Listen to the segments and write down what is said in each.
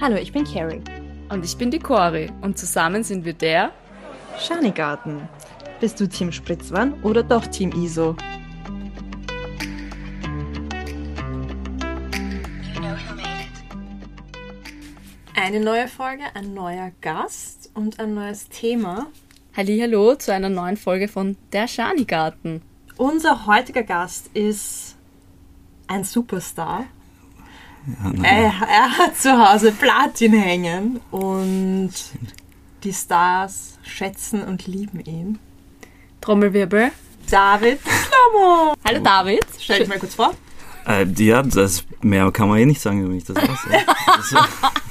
Hallo, ich bin Carrie. Und ich bin die Cori und zusammen sind wir der Schanigarten. Bist du Team Spritzwan oder doch Team ISO? Eine neue Folge, ein neuer Gast und ein neues Thema. Hallo zu einer neuen Folge von Der Schanigarten. Unser heutiger Gast ist ein Superstar. Ja, er, er, hat zu Hause Platin hängen und die Stars schätzen und lieben ihn. Trommelwirbel. David Slomo. Hallo David. Stell dich mal kurz vor. Äh, ja, das, mehr kann man eh nicht sagen, wenn ich das weiß.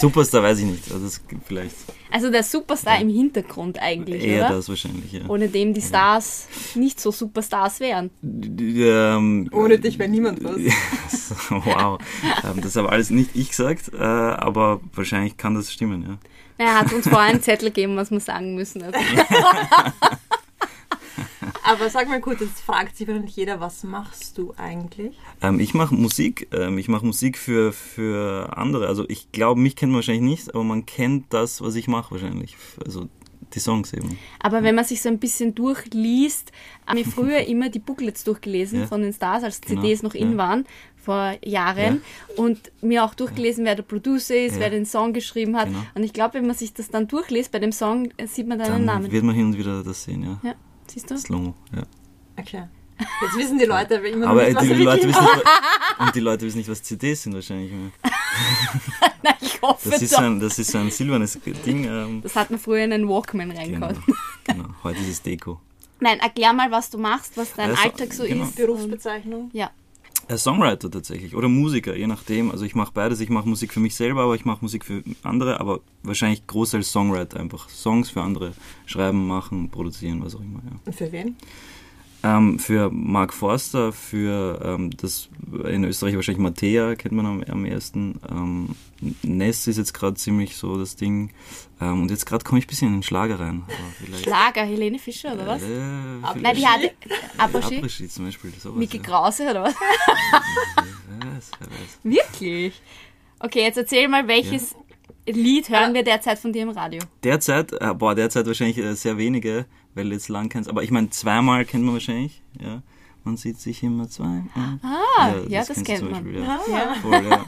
Superstar weiß ich nicht. Also das vielleicht. Also der Superstar ja. im Hintergrund eigentlich, Eher oder? das wahrscheinlich, ja. Ohne dem die Stars ja. nicht so Superstars wären. Ähm, Ohne dich wäre niemand was. wow. Ähm, das habe alles nicht ich gesagt, äh, aber wahrscheinlich kann das stimmen, ja. Er hat uns vorher einen Zettel gegeben, was wir sagen müssen. Also. Aber sag mal kurz, jetzt fragt sich wahrscheinlich jeder, was machst du eigentlich? Ähm, ich mache Musik. Ähm, ich mache Musik für, für andere. Also ich glaube, mich kennt man wahrscheinlich nicht, aber man kennt das, was ich mache wahrscheinlich. Also die Songs eben. Aber wenn man sich so ein bisschen durchliest, haben wir früher immer die Booklets durchgelesen ja. von den Stars, als genau. CDs noch in ja. waren, vor Jahren. Ja. Und mir auch durchgelesen, wer der Producer ist, wer den Song geschrieben hat. Genau. Und ich glaube, wenn man sich das dann durchliest, bei dem Song sieht man deinen dann Namen. wird man hin und wieder das sehen, ja. Siehst du? Slow, ja. Okay. Jetzt wissen die Leute aber immer aber nicht, was die Leute wissen nicht, Und die Leute wissen nicht, was CDs sind wahrscheinlich mehr. Nein, ich hoffe das ist, doch. ein, das ist so ein silbernes Ding. Ähm, das hat man früher in einen Walkman reingehauen. Genau, genau, heute ist es Deko. Nein, erklär mal, was du machst, was dein also, Alltag so genau. ist. Berufsbezeichnung. Ja. Songwriter tatsächlich oder Musiker, je nachdem. Also ich mache beides. Ich mache Musik für mich selber, aber ich mache Musik für andere, aber wahrscheinlich großteils Songwriter einfach. Songs für andere schreiben, machen, produzieren, was auch immer. Ja. Und für wen? Ähm, für Mark Forster, für ähm, das in Österreich wahrscheinlich Mattea, kennt man am, am ersten. Ähm, Ness ist jetzt gerade ziemlich so das Ding. Ähm, und jetzt gerade komme ich ein bisschen in den Schlager rein. Schlager, Helene Fischer oder was? Äh, Nein, die hatte Apres-Ski. Apres-Ski zum Beispiel. Sowas, Miki ja. Krause oder was? wer weiß, wer weiß. Wirklich? Okay, jetzt erzähl mal, welches ja. Lied hören wir derzeit von dir im Radio? Derzeit, äh, boah, derzeit wahrscheinlich äh, sehr wenige, weil du jetzt lang kennst. Aber ich meine, zweimal kennt man wahrscheinlich, ja. Man sieht sich immer zwei. Ah, ja, ja das, das kennt man. Beispiel, ja. Ja. Voll, ja.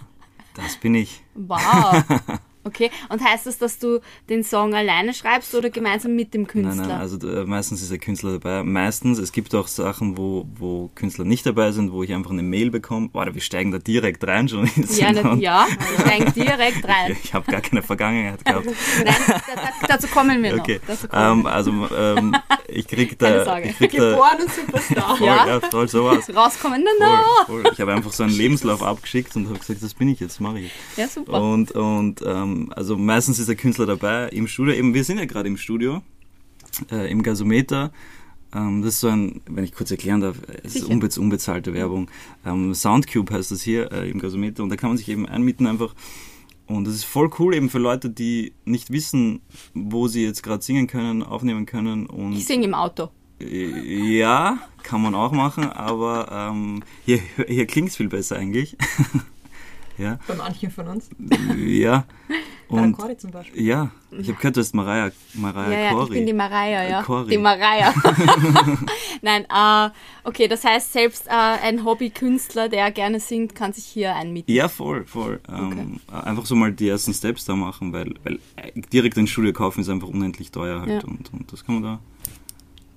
Das bin ich. Wow. Okay, und heißt das, dass du den Song alleine schreibst oder gemeinsam mit dem Künstler? Nein, nein, also äh, meistens ist der Künstler dabei. Meistens, es gibt auch Sachen, wo, wo Künstler nicht dabei sind, wo ich einfach eine Mail bekomme. Boah, wir steigen da direkt rein schon. Ja, nicht, ja, wir steigen direkt rein. ich, ich habe gar keine Vergangenheit gehabt. nein, dazu kommen wir noch. Okay. Kommen ähm, also ähm, ich krieg da... Ich krieg Geboren und Superstar. Voll, ja. ja, voll sowas. Rauskommen, na, na. Voll, voll. Ich habe einfach so einen Lebenslauf abgeschickt und habe gesagt, das bin ich jetzt, mache ich. Ja, super. Und, und ähm, also meistens ist der Künstler dabei im Studio. Eben, wir sind ja gerade im Studio, äh, im Gasometer. Ähm, das ist so ein, wenn ich kurz erklären darf, es ist unbe unbezahlte Werbung. Ähm, Soundcube heißt das hier äh, im Gasometer und da kann man sich eben einmieten einfach. Und das ist voll cool eben für Leute, die nicht wissen, wo sie jetzt gerade singen können, aufnehmen können. Und ich singe im Auto. Ja, kann man auch machen, aber ähm, hier, hier klingt es viel besser eigentlich. ja. Bei manchen von uns. Ja. Und, Cori zum Beispiel. Ja, ich habe gehört, du hast Mariah, Mariah ja, ja, Cori. ich bin die Mariah, ja. Cori. Die Mariah. Nein, äh, okay, das heißt, selbst äh, ein Hobbykünstler, der gerne singt, kann sich hier einmieten. Ja, voll, voll. Ähm, Einfach so mal die ersten Steps da machen, weil, weil direkt ein Studio kaufen ist einfach unendlich teuer halt. Ja. Und, und das kann man da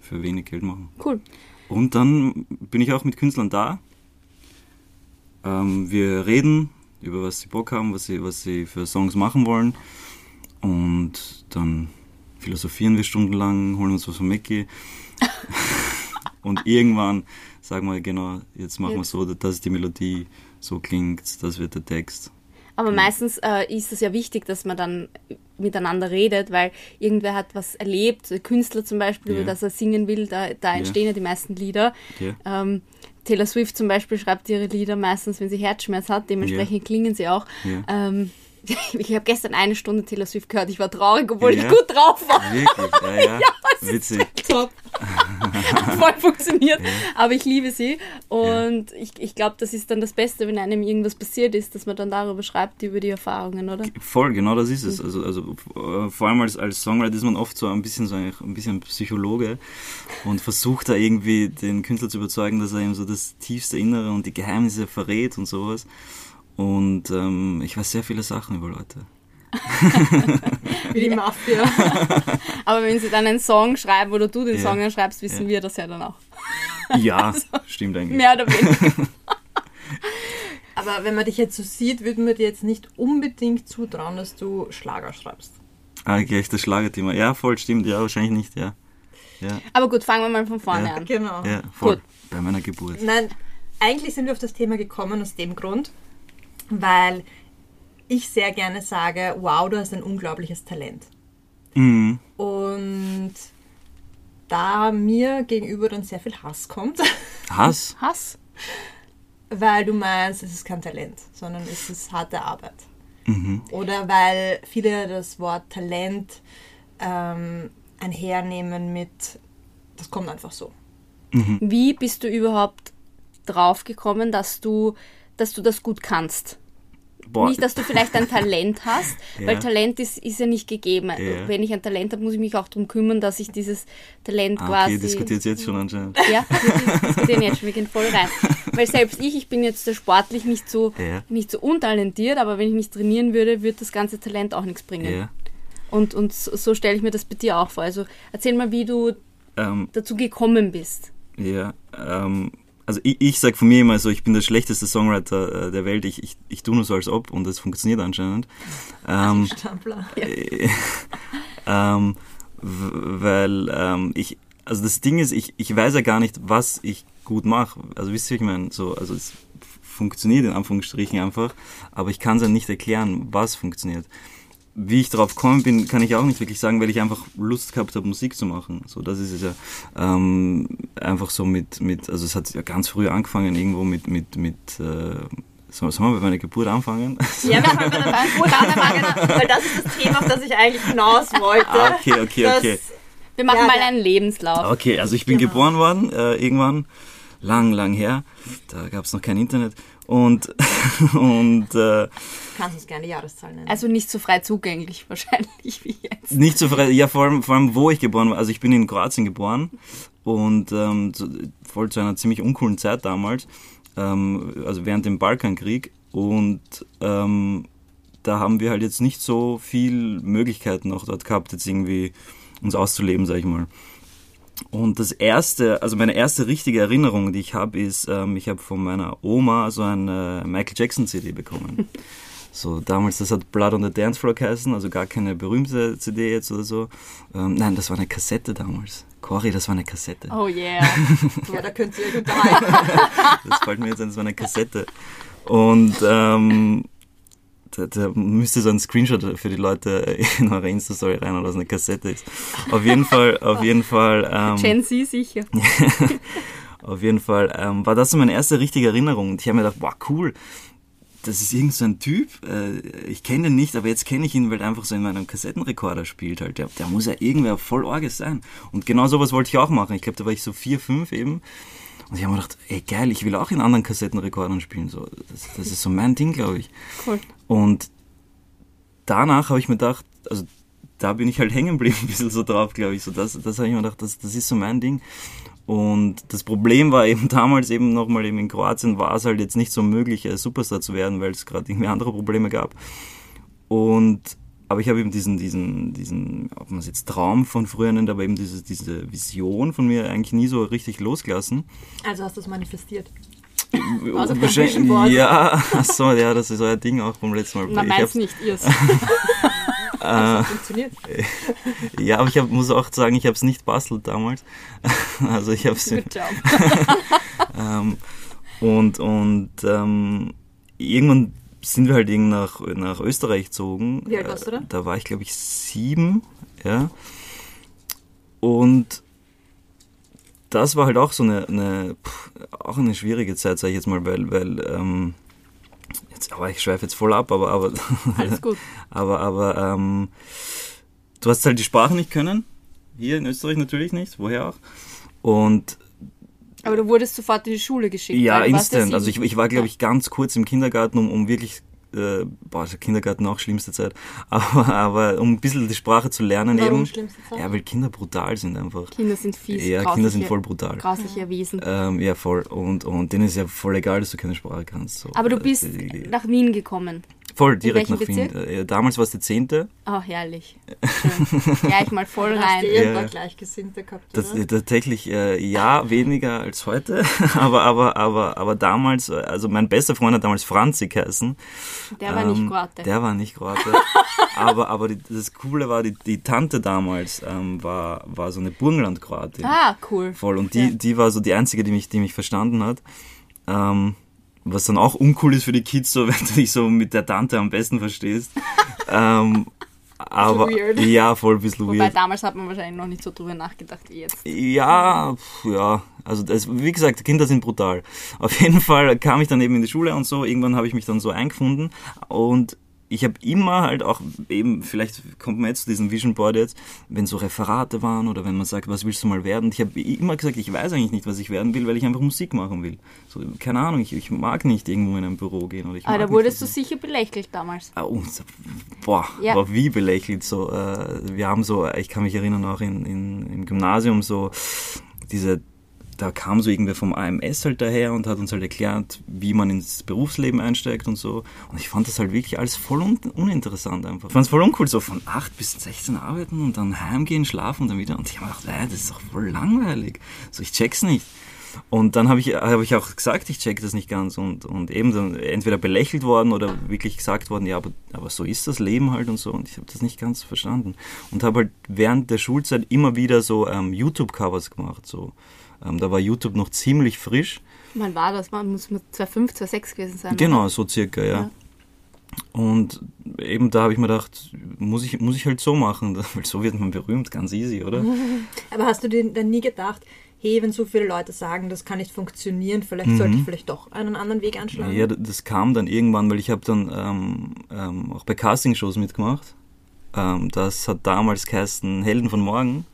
für wenig Geld machen. Cool. Und dann bin ich auch mit Künstlern da. Ähm, wir reden über was sie Bock haben, was sie, was sie für Songs machen wollen. Und dann philosophieren wir stundenlang, holen uns was von Mackie. und irgendwann sagen wir, genau, jetzt machen wir so, dass die Melodie so klingt, das wird der Text. Aber meistens äh, ist es ja wichtig, dass man dann miteinander redet, weil irgendwer hat was erlebt, ein Künstler zum Beispiel, yeah. über das er singen will, da, da entstehen yeah. ja die meisten Lieder. Yeah. Ähm, Taylor Swift zum Beispiel schreibt ihre Lieder meistens, wenn sie Herzschmerz hat, dementsprechend yeah. klingen sie auch. Ähm, ich habe gestern eine Stunde Taylor Swift gehört, ich war traurig, obwohl ich gut drauf war. Wirklich? Ja, ja. ja Witzig. Top. voll funktioniert. Ja. Aber ich liebe sie. Und ja. ich, ich glaube, das ist dann das Beste, wenn einem irgendwas passiert ist, dass man dann darüber schreibt, über die Erfahrungen, oder? Voll, genau das ist es. Mhm. Also, also äh, vor allem als, als Songwriter ist man oft so ein bisschen so ein, ein bisschen Psychologe und versucht da irgendwie den Künstler zu überzeugen, dass er ihm so das tiefste Innere und die Geheimnisse verrät und sowas. Und ähm, ich weiß sehr viele Sachen über Leute. Wie die Mafia. Aber wenn sie dann einen Song schreiben oder du den ja. Song schreibst, wissen ja. wir das ja dann auch. Ja, also, stimmt eigentlich. Mehr oder weniger. Aber wenn man dich jetzt so sieht, würde man dir jetzt nicht unbedingt zutrauen, dass du Schlager schreibst. Ah, gleich das Schlagerthema. Ja, voll stimmt. Ja, wahrscheinlich nicht, ja. ja. Aber gut, fangen wir mal von vorne ja. an. Genau. Ja, voll. Gut. Bei meiner Geburt. Nein, eigentlich sind wir auf das Thema gekommen aus dem Grund, weil ich sehr gerne sage, wow, du hast ein unglaubliches Talent. Mhm. Und da mir gegenüber dann sehr viel Hass kommt. Hass? Hass? Weil du meinst, es ist kein Talent, sondern es ist harte Arbeit. Mhm. Oder weil viele das Wort Talent ähm, einhernehmen mit, das kommt einfach so. Mhm. Wie bist du überhaupt drauf gekommen, dass du, dass du das gut kannst? Boah. Nicht, dass du vielleicht ein Talent hast, ja. weil Talent ist, ist ja nicht gegeben. Ja. Wenn ich ein Talent habe, muss ich mich auch darum kümmern, dass ich dieses Talent ah, quasi. Okay, diskutiert jetzt schon anscheinend. Ja, wir diskutieren jetzt schon, wir gehen voll rein. Weil selbst ich, ich bin jetzt sportlich nicht so, ja. nicht so untalentiert, aber wenn ich mich trainieren würde, würde das ganze Talent auch nichts bringen. Und, und so, so stelle ich mir das bei dir auch vor. Also erzähl mal, wie du ähm, dazu gekommen bist. Ja, ähm, also ich, ich sage von mir immer so, ich bin der schlechteste Songwriter äh, der Welt, ich, ich, ich tue nur so als ob und das funktioniert anscheinend. Ähm, Stampler. Äh, ähm, weil ähm, ich, also das Ding ist, ich, ich weiß ja gar nicht, was ich gut mache. Also wisst ihr, ich meine, so, also es funktioniert in Anführungsstrichen einfach, aber ich kann es ja nicht erklären, was funktioniert wie ich drauf gekommen bin, kann ich auch nicht wirklich sagen, weil ich einfach Lust gehabt habe, Musik zu machen. So, das ist es ja ähm, einfach so mit, mit, also es hat ja ganz früh angefangen, irgendwo mit, mit, mit äh, Sollen wir bei meiner Geburt anfangen? Ja, wir fangen bei der Geburt an, weil das ist das Thema, auf das ich eigentlich hinaus wollte. Ah, okay, okay, okay. wir machen ja, mal einen Lebenslauf. Okay, also ich bin genau. geboren worden, äh, irgendwann, lang, lang her. Da gab es noch kein Internet. Und, und äh, kannst uns gerne die Jahreszahl nennen. Also nicht so frei zugänglich wahrscheinlich wie jetzt. Nicht so frei, ja vor allem, vor allem wo ich geboren war. Also ich bin in Kroatien geboren und ähm, voll zu einer ziemlich uncoolen Zeit damals, ähm, also während dem Balkankrieg und ähm, da haben wir halt jetzt nicht so viel Möglichkeiten auch dort gehabt, jetzt irgendwie uns auszuleben, sag ich mal. Und das erste, also meine erste richtige Erinnerung, die ich habe, ist, ähm, ich habe von meiner Oma so eine Michael Jackson CD bekommen. So, damals, das hat Blood on the Dance Floor geheißen, also gar keine berühmte CD jetzt oder so. Ähm, nein, das war eine Kassette damals. Cory, das war eine Kassette. Oh yeah. ja, da könnt ihr euch unterhalten. das fällt mir jetzt ein, das war eine Kassette. Und ähm, da, da müsste so ein Screenshot für die Leute in eure Insta-Story rein, oder es eine Kassette ist. Auf jeden Fall, auf jeden Fall. Ähm, Gen Z sicher. auf jeden Fall ähm, war das so meine erste richtige Erinnerung. Und ich habe mir gedacht, wow, cool. Das ist irgend so ein Typ, äh, ich kenne ihn nicht, aber jetzt kenne ich ihn, weil er einfach so in meinem Kassettenrekorder spielt halt. Der, der muss ja irgendwer voll Orges sein. Und genau sowas wollte ich auch machen. Ich glaube, da war ich so vier, fünf eben. Und ich habe mir gedacht, ey geil, ich will auch in anderen Kassettenrekordern spielen. So, das, das ist so mein Ding, glaube ich. Cool. Und danach habe ich mir gedacht, also da bin ich halt hängen geblieben, ein bisschen so drauf, glaube ich. So, das das habe ich mir gedacht, das, das ist so mein Ding. Und das Problem war eben damals eben nochmal eben in Kroatien war es halt jetzt nicht so möglich, Superstar zu werden, weil es gerade irgendwie andere Probleme gab. Und aber ich habe eben diesen, diesen, diesen, ob man es jetzt Traum von früher nennt, aber eben diese, diese Vision von mir eigentlich nie so richtig losgelassen. Also hast du es manifestiert? Also ja, achso, ja, das ist euer Ding auch vom letzten Mal. Na, meins nicht, ihr äh, funktioniert. ja, aber ich hab, muss auch sagen, ich habe es nicht bastelt damals. also ich habe es. ähm, und und ähm, irgendwann sind wir halt nach, nach Österreich gezogen. Wie alt warst du da? Da war ich, glaube ich, sieben. Ja. Und das war halt auch so eine, eine auch eine schwierige Zeit, sage ich jetzt mal, weil, weil ähm, jetzt, aber ich schweife jetzt voll ab, aber aber Alles gut. aber aber ähm, du hast halt die Sprache nicht können, hier in Österreich natürlich nicht, woher auch. Und aber du wurdest sofort in die Schule geschickt. Ja, instant. Also ich, ich war, glaube ich, ganz kurz im Kindergarten, um, um wirklich äh, boah, der Kindergarten auch schlimmste Zeit, aber, aber um ein bisschen die Sprache zu lernen Warum eben. schlimmste Zeit? Ja, weil Kinder brutal sind einfach. Kinder sind fies. Ja, Kinder sind voll brutal. Grausliche Wesen. Ähm, ja, voll. Und, und denen ist ja voll egal, dass du keine Sprache kannst. So. Aber du bist Äh, nach Wien gekommen. Voll, direkt nach Wien. Bezirk? Äh, damals war es der zehnte. Oh, herrlich. Gleich mal voll Hast rein. du eh ein Ja. Gleichgesinnte gehabt, Das, oder? äh, tatsächlich, äh, ja, weniger als heute. aber, aber, aber, aber damals, äh, also mein bester Freund hat damals Franzi geheißen. Der war nicht Ähm, Kroate. Der war nicht Kroate. aber aber die, das Coole war, die, die Tante damals ähm, war, war so eine Burgenland-Kroatin. Ah, cool. Voll. Und die, Ja. die war so die einzige, die mich, die mich verstanden hat. Ähm, was dann auch uncool ist für die Kids, so wenn du dich so mit der Tante am besten verstehst. ähm, aber weird. ja, voll ein bisschen Wobei weird. damals hat man wahrscheinlich noch nicht so drüber nachgedacht wie jetzt. Ja, ja. Also das, wie gesagt, Kinder sind brutal. Auf jeden Fall kam ich dann eben in die Schule und so. Irgendwann habe ich mich dann so eingefunden und ich habe immer halt auch eben, vielleicht kommt man jetzt zu diesem Vision Board jetzt, wenn so Referate waren oder wenn man sagt, was willst du mal werden? Und ich habe immer gesagt, ich weiß eigentlich nicht, was ich werden will, weil ich einfach Musik machen will. So, keine Ahnung, ich, ich mag nicht irgendwo in ein Büro gehen. Oder ich Aber mag da wurdest du sicher belächelt damals. Ah, oh, boah, Ja. war wie belächelt. So, äh, wir haben so, ich kann mich erinnern auch in, in, im Gymnasium so diese, da kam so irgendwer vom AMS halt daher und hat uns halt erklärt, wie man ins Berufsleben einsteigt und so. Und ich fand das halt wirklich alles voll un uninteressant einfach. Ich fand es voll uncool, so von 8 bis 16 arbeiten und dann heimgehen, schlafen und dann wieder. Und ich habe gedacht, äh, das ist doch voll langweilig. So, ich check's nicht. Und dann habe ich, hab ich auch gesagt, ich check das nicht ganz und, und eben dann entweder belächelt worden oder wirklich gesagt worden, ja, aber, aber so ist das Leben halt und so und ich habe das nicht ganz verstanden und habe halt während der Schulzeit immer wieder so ähm, YouTube-Covers gemacht, so. Ähm, da war YouTube noch ziemlich frisch, Wann war das? Man muss mit 2005, 2006 gewesen sein. genau, oder? so circa, ja. Ja. Und eben da habe ich mir gedacht, muss ich, muss ich halt so machen, weil so wird man berühmt, ganz easy, oder? Aber hast du dir dann nie gedacht, hey, wenn so viele Leute sagen, das kann nicht funktionieren, vielleicht sollte ich vielleicht doch einen anderen Weg einschlagen? Mhm. Ja, das kam dann irgendwann, weil ich habe dann ähm, ähm, auch bei Castingshows mitgemacht. Ähm, das hat damals geheißen Helden von Morgen.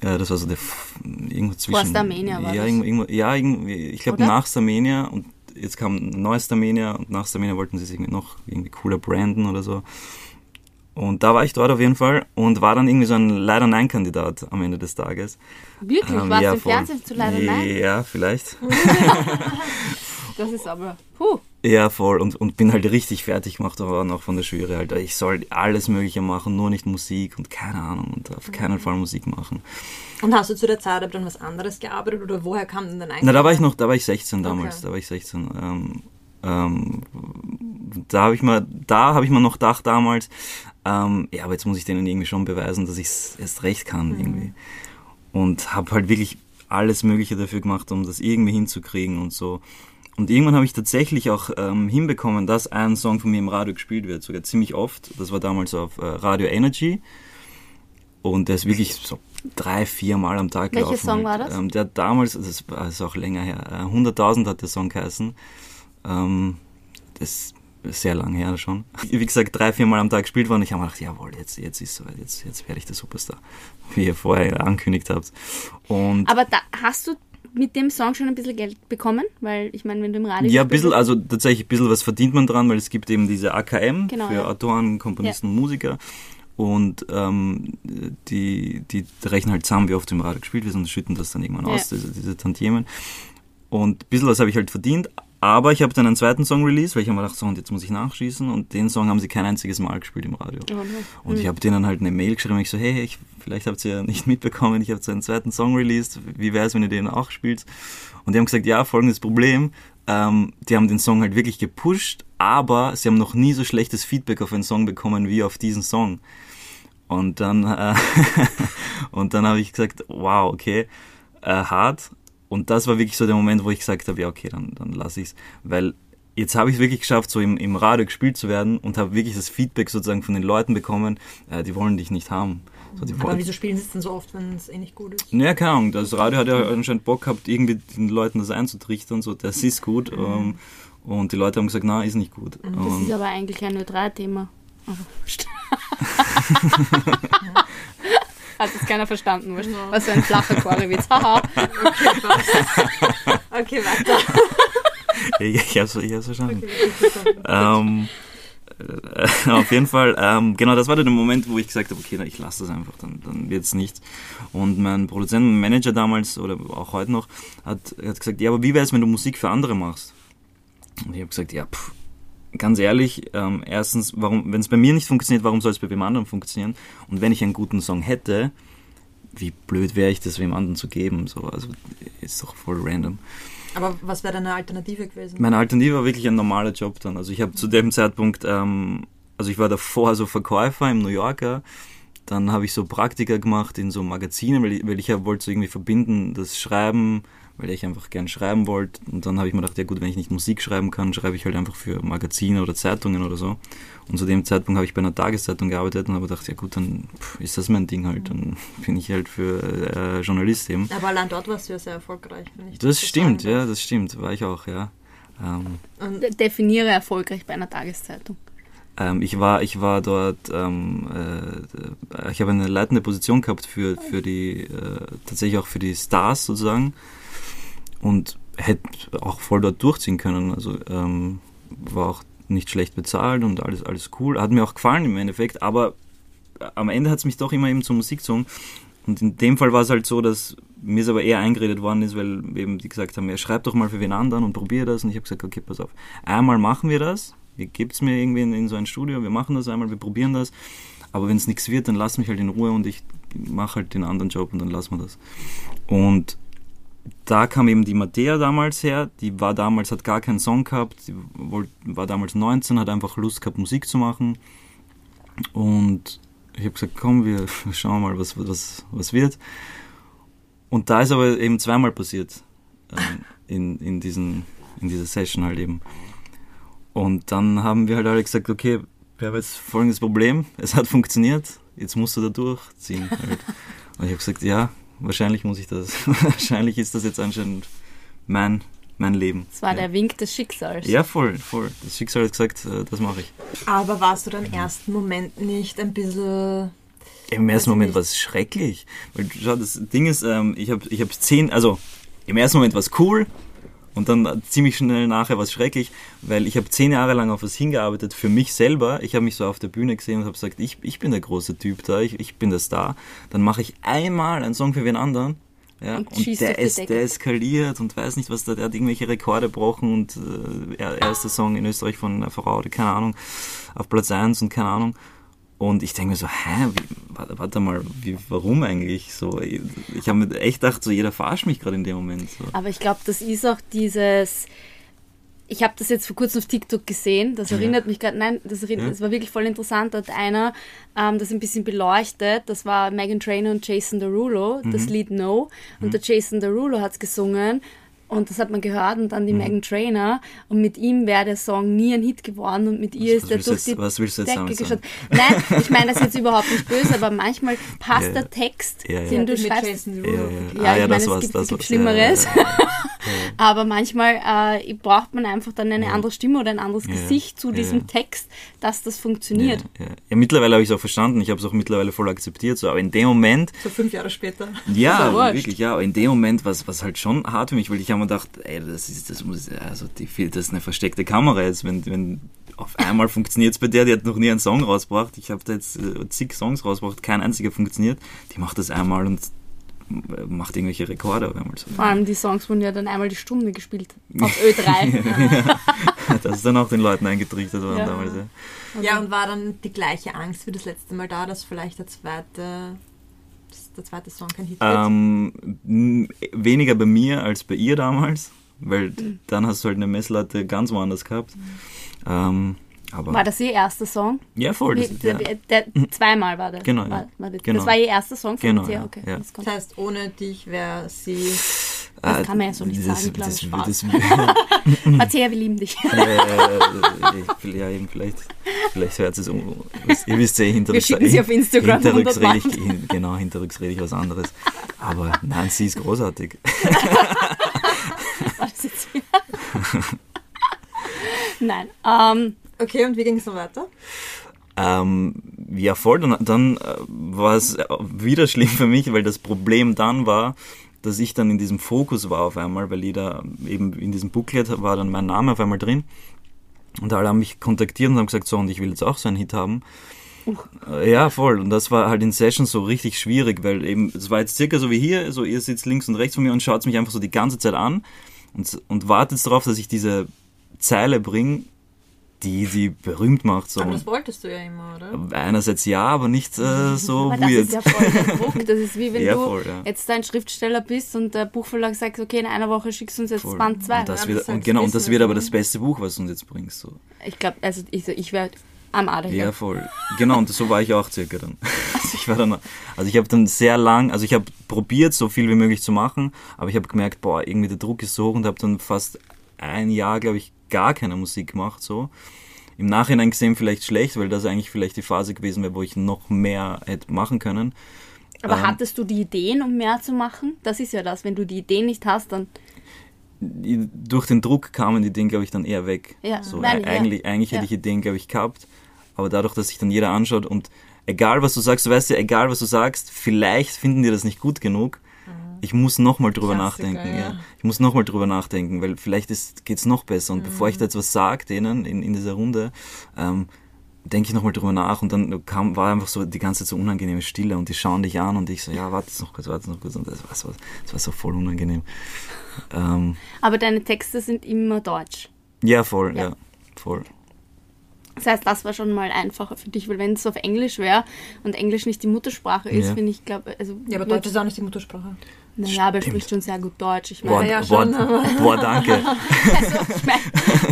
Äh, das war so der F- irgendwo zwischen. Starmania war ja, das. irgendwo, irgendwo, ja, irgendwie, ich glaube nach Starmania und jetzt kam ein neues Starmania und nach Starmania wollten sie es irgendwie noch irgendwie cooler branden oder so. Und da war ich dort auf jeden Fall und war dann irgendwie so ein leider Nein-Kandidat am Ende des Tages. Wirklich? Ähm, Warst ja, du im. Fernsehen zu leider nein? Ja, vielleicht. Das ist aber. Puh. Ja, voll. Und, und bin halt richtig fertig gemacht worden, auch von der Jury. Halt. Ich soll alles Mögliche machen, nur nicht Musik und keine Ahnung und auf keinen Fall Musik machen. Und hast du zu der Zeit aber dann was anderes gearbeitet oder woher kam denn dein Na, da war ich Einkommen? noch, da war ich 16 damals, Okay. da war ich 16. Ähm, ähm, da habe ich mal, da habe ich mir noch gedacht damals, ähm, ja, aber jetzt muss ich denen irgendwie schon beweisen, dass ich es erst recht kann irgendwie. Und habe halt wirklich alles Mögliche dafür gemacht, um das irgendwie hinzukriegen und so. Und irgendwann habe ich tatsächlich auch ähm, hinbekommen, dass ein Song von mir im Radio gespielt wird, sogar ziemlich oft. Das war damals auf äh, Radio Energy. Und der ist wirklich so drei, vier Mal am Tag Welcher gelaufen. Song halt. war das? Ähm, der hat damals, das war- das ist auch länger her, äh, 100.000 hat der Song geheißen. Ähm, das ist sehr lang her schon. Wie gesagt, drei, vier Mal am Tag gespielt worden. Ich habe mir gedacht, jawohl, jetzt, jetzt ist es soweit, jetzt, jetzt werde ich der Superstar, wie ihr vorher angekündigt habt. Und Aber da hast du mit dem Song schon ein bisschen Geld bekommen? Weil ich meine, wenn du im Radio. ja, ein bisschen, also tatsächlich ein bisschen was verdient man dran, weil es gibt eben diese AKM Genau, für ja. Autoren, Komponisten und Musiker. Und ähm, die, die rechnen halt zusammen, wie oft im Radio gespielt wird und schütten das dann irgendwann Ja. aus, diese, diese Tantiemen. Und ein bisschen was habe ich halt verdient, aber ich habe dann einen zweiten Song released, weil ich habe mir gedacht, so, und jetzt muss ich nachschießen. Und den Song haben sie kein einziges Mal gespielt im Radio. Oh, no. Und ich habe denen halt eine Mail geschrieben, ich so, hey, ich, vielleicht habt ihr ja nicht mitbekommen, ich habe so einen zweiten Song released, wie wäre es, wenn ihr den auch spielt? Und die haben gesagt, ja, folgendes Problem, ähm, die haben den Song halt wirklich gepusht, aber sie haben noch nie so schlechtes Feedback auf einen Song bekommen wie auf diesen Song. Und dann, äh, und dann habe ich gesagt, wow, okay, äh, hart. Und das war wirklich so der Moment, wo ich gesagt habe, ja, okay, dann, dann lasse ich's, weil jetzt habe ich es wirklich geschafft, so im, im Radio gespielt zu werden und habe wirklich das Feedback sozusagen von den Leuten bekommen, äh, die wollen dich nicht haben. So, die Aber wieso spielen sie es denn so oft, wenn es eh nicht gut ist? ja, keine Ahnung, das Radio hat ja anscheinend Bock gehabt, irgendwie den Leuten das einzutrichtern, so, das ist gut. Ähm, und die Leute haben gesagt, na, ist nicht gut. Das Und- ist aber eigentlich ein Neutral-Thema. Hat jetzt keiner verstanden, was, no. was für ein flacher Chorewitz. Haha. okay, okay, weiter. ich, hab's, ich hab's verstanden. Okay, ähm, äh, auf jeden Fall, ähm, genau, das war der Moment, wo ich gesagt habe, okay, ich lasse das einfach, dann, dann wird's nichts. Und mein Produzent und Manager damals, oder auch heute noch, hat, hat gesagt, ja, aber wie wäre es, wenn du Musik für andere machst? Und ich habe gesagt, ja, pff, ganz ehrlich, ähm, erstens, warum, wenn es bei mir nicht funktioniert, warum soll es bei wem anderen funktionieren? Und wenn ich einen guten Song hätte, wie blöd wäre ich, das wem anderen zu geben? So, also ist doch voll random. Aber was wäre deine Alternative gewesen? Meine Alternative war wirklich ein normaler Job dann. Also ich habe zu dem Zeitpunkt, ähm, also ich war davor so Verkäufer im New Yorker. Dann habe ich so Praktika gemacht in so Magazinen, weil ich, weil ich ja wollte so irgendwie verbinden, das Schreiben weil ich einfach gern schreiben wollte. Und dann habe ich mir gedacht, ja gut, wenn ich nicht Musik schreiben kann, schreibe ich halt einfach für Magazine oder Zeitungen oder so. Und zu dem Zeitpunkt habe ich bei einer Tageszeitung gearbeitet und habe gedacht, ja gut, dann ist das mein Ding halt. Dann bin ich halt für äh, Journalist eben. Aber allein dort warst du ja sehr erfolgreich. das, das stimmt, ja, das stimmt, war ich auch, ja. Ähm, Definiere erfolgreich bei einer Tageszeitung. Ähm, ich war, ich war dort, ähm, äh, ich habe eine leitende Position gehabt für, für die, äh, tatsächlich auch für die Stars sozusagen und hätte auch voll dort durchziehen können. Also ähm, war auch nicht schlecht bezahlt und alles, alles cool. Hat mir auch gefallen im Endeffekt, aber am Ende hat es mich doch immer eben zur Musik gezogen. Und in dem Fall war es halt so, dass mir es aber eher eingeredet worden ist, weil eben die gesagt haben, ja, schreib doch mal für wen anderen und probier das. Und ich habe gesagt, okay, pass auf. Einmal machen wir das, ihr gebt es mir irgendwie in, in, so ein Studio, wir machen das einmal, wir probieren das. Aber wenn es nichts wird, dann lass mich halt in Ruhe und ich mache halt den anderen Job und dann lassen wir das. Und da kam eben die Mattea damals her, die war damals, hat gar keinen Song gehabt, die war damals 19, hat einfach Lust gehabt, Musik zu machen. Und ich habe gesagt, komm, wir schauen mal, was, was, was wird. Und da ist aber eben zweimal passiert, ähm, in, in, diesen, in dieser Session halt eben. Und dann haben wir halt alle gesagt, okay, wir haben jetzt folgendes Problem, es hat funktioniert, jetzt musst du da durchziehen. Halt. Und ich habe gesagt, ja, wahrscheinlich muss ich das. wahrscheinlich ist das jetzt anscheinend mein, mein Leben. Das war ja. der Wink des Schicksals. Ja, voll, voll. Das Schicksal hat gesagt, äh, das mache ich. Aber warst du dann im ersten Moment nicht ein bisschen. Im ersten Moment war es schrecklich. Weil, schau, das Ding ist, ähm, ich habe ich hab zehn, also im ersten Moment war es cool, und dann ziemlich schnell nachher war es schrecklich, weil ich habe zehn Jahre lang auf was hingearbeitet für mich selber. Ich habe mich so auf der Bühne gesehen und habe gesagt, ich, ich bin der große Typ da, ich, ich bin der Star. Dann mache ich einmal einen Song für wen anderen. Ja, und, und der, es, der eskaliert und weiß nicht, was da, der hat irgendwelche Rekorde gebrochen und äh, erster Song in Österreich von einer Frau, keine Ahnung, auf Platz 1 und keine Ahnung. Und ich denke mir so, hä, wie, warte, mal, wie, warum eigentlich? So, ich, ich habe mir echt gedacht, so jeder verarscht mich gerade in dem Moment. So. Aber ich glaube, das ist auch dieses. Ich habe das jetzt vor kurzem auf TikTok gesehen. Das erinnert ja. mich gerade. Nein, das, erinnert, ja. das war wirklich voll interessant. Da hat einer ähm, das ein bisschen beleuchtet. Das war Megan Trainor und Jason Derulo, mhm. das Lied No. Und mhm. der Jason Derulo hat es gesungen. Und das hat man gehört und dann die mhm. Megan Trainer und mit ihm wäre der Song nie ein Hit geworden und mit ihr was, ist er durch jetzt, die was willst du jetzt Decke geschaut. Nein, ich meine das jetzt überhaupt nicht böse, aber manchmal passt ja, der Text, ja, ja. den du schreibst. Ja, ja. ja, ah, ich meine, es gibt, es gibt Schlimmeres. aber manchmal äh, braucht man einfach dann eine andere Stimme oder ein anderes Gesicht zu diesem Text, dass das funktioniert. Ja, mittlerweile habe ich es auch verstanden, ich habe es auch mittlerweile voll akzeptiert, so, aber in dem Moment... So fünf Jahre später. Ja, wirklich, ja, aber in dem Moment war es halt schon hart für mich, weil ich habe mir gedacht, ey, das ist, das muss, also die, das ist eine versteckte Kamera jetzt, wenn, wenn auf einmal funktioniert es bei der, die hat noch nie einen Song rausgebracht. Ich habe da jetzt äh, zig Songs rausgebracht, kein einziger funktioniert. Die macht das einmal und macht irgendwelche Rekorde. So. Vor allem die Songs wurden ja dann einmal die Stunde gespielt auf Ö3. ja. Das ist dann auch den Leuten eingetrichtert worden ja. damals. Ja. ja, und war dann die gleiche Angst wie das letzte Mal da, dass vielleicht der zweite der zweite Song kein Hit wird? Ähm, weniger bei mir als bei ihr damals, weil mhm. dann hast du halt eine Messlatte ganz woanders gehabt. Mhm. Ähm, aber war das ihr erster Song? Ja, voll. Das, der, der, der, mhm. zweimal war das. Genau, war, war das, genau. das war ihr erster Song von genau, ihr? Okay, ja. das, das heißt, ohne dich wäre sie das äh, kann man ja so nicht das, sagen, glaube ich. Spaß. Matthäa, wir lieben dich. äh, ja, eben vielleicht, vielleicht hört es um. Ihr wisst ja, hinterrücks, wir sie auf Instagram hinterrücks rede ich, genau, hinterrücks rede ich was anderes. Aber nein, sie ist großartig. Was jetzt Nein. Um, okay, und wie ging es noch weiter? Ähm, Ja, voll. Dann, dann äh, war es wieder schlimm für mich, weil das Problem dann war, dass ich dann in diesem Fokus war auf einmal, weil jeder eben in diesem Booklet war dann mein Name auf einmal drin. Und alle haben mich kontaktiert und haben gesagt, so, und ich will jetzt auch so einen Hit haben. Uh. Ja, voll. Und das war halt in Sessions so richtig schwierig, weil eben, es war jetzt circa so wie hier, so ihr sitzt links und rechts von mir und schaut mich einfach so die ganze Zeit an und, und wartet darauf, dass ich diese Zeile bringe, die sie berühmt macht. So. Aber das wolltest du ja immer, oder? Einerseits ja, aber nicht äh, so aber weird. Das ist ja voll der Druck. Das ist wie wenn ja, du voll, ja. jetzt ein Schriftsteller bist und der Buchverlag sagt, okay, in einer Woche schickst du uns jetzt voll. Band 2. Und, das wird, und genau, und das wird aber das beste Buch, was du uns jetzt bringst. So. Ich glaube, also ich, ich werde am Ader Ja, voll. Genau, und so war ich auch circa dann. Also ich war dann, also ich habe dann sehr lang, also ich habe probiert, so viel wie möglich zu machen, aber ich habe gemerkt, boah, irgendwie der Druck ist so hoch und habe dann fast ein Jahr, glaube ich, gar keine Musik gemacht, so. Im Nachhinein gesehen vielleicht schlecht, weil das eigentlich vielleicht die Phase gewesen wäre, wo ich noch mehr hätte machen können. Aber ähm, hattest du die Ideen, um mehr zu machen? Das ist ja das, wenn du die Ideen nicht hast, dann durch den Druck kamen die Ideen, glaube ich, dann eher weg. Ja, so, nein, eigentlich ja. eigentlich hätte ich Ideen, glaube ich, gehabt, aber dadurch, dass sich dann jeder anschaut und egal was du sagst, du weißt ja, egal was du sagst, vielleicht finden die das nicht gut genug, ich muss nochmal drüber Klassiker, nachdenken. Ja. ja. Ich muss nochmal drüber nachdenken, weil vielleicht geht es noch besser. Und mhm. bevor ich da jetzt was sage denen in, in dieser Runde, ähm, denke ich nochmal drüber nach und dann kam, war einfach so die ganze Zeit so unangenehme Stille und die schauen dich an und ich so, ja, warte noch kurz, warte noch kurz und das war so, das war so voll unangenehm. Ähm, Aber deine Texte sind immer deutsch? Ja, voll, ja, ja voll. Das heißt, das war schon mal einfacher für dich, weil wenn es auf Englisch wäre und Englisch nicht die Muttersprache ist, ja. finde ich, glaube, also. Ja, aber Deutsch ist auch nicht die Muttersprache. Naja, aber er spricht schon sehr gut Deutsch. Ich meine, boah, ja, schon, boah, danke. also, ich mein,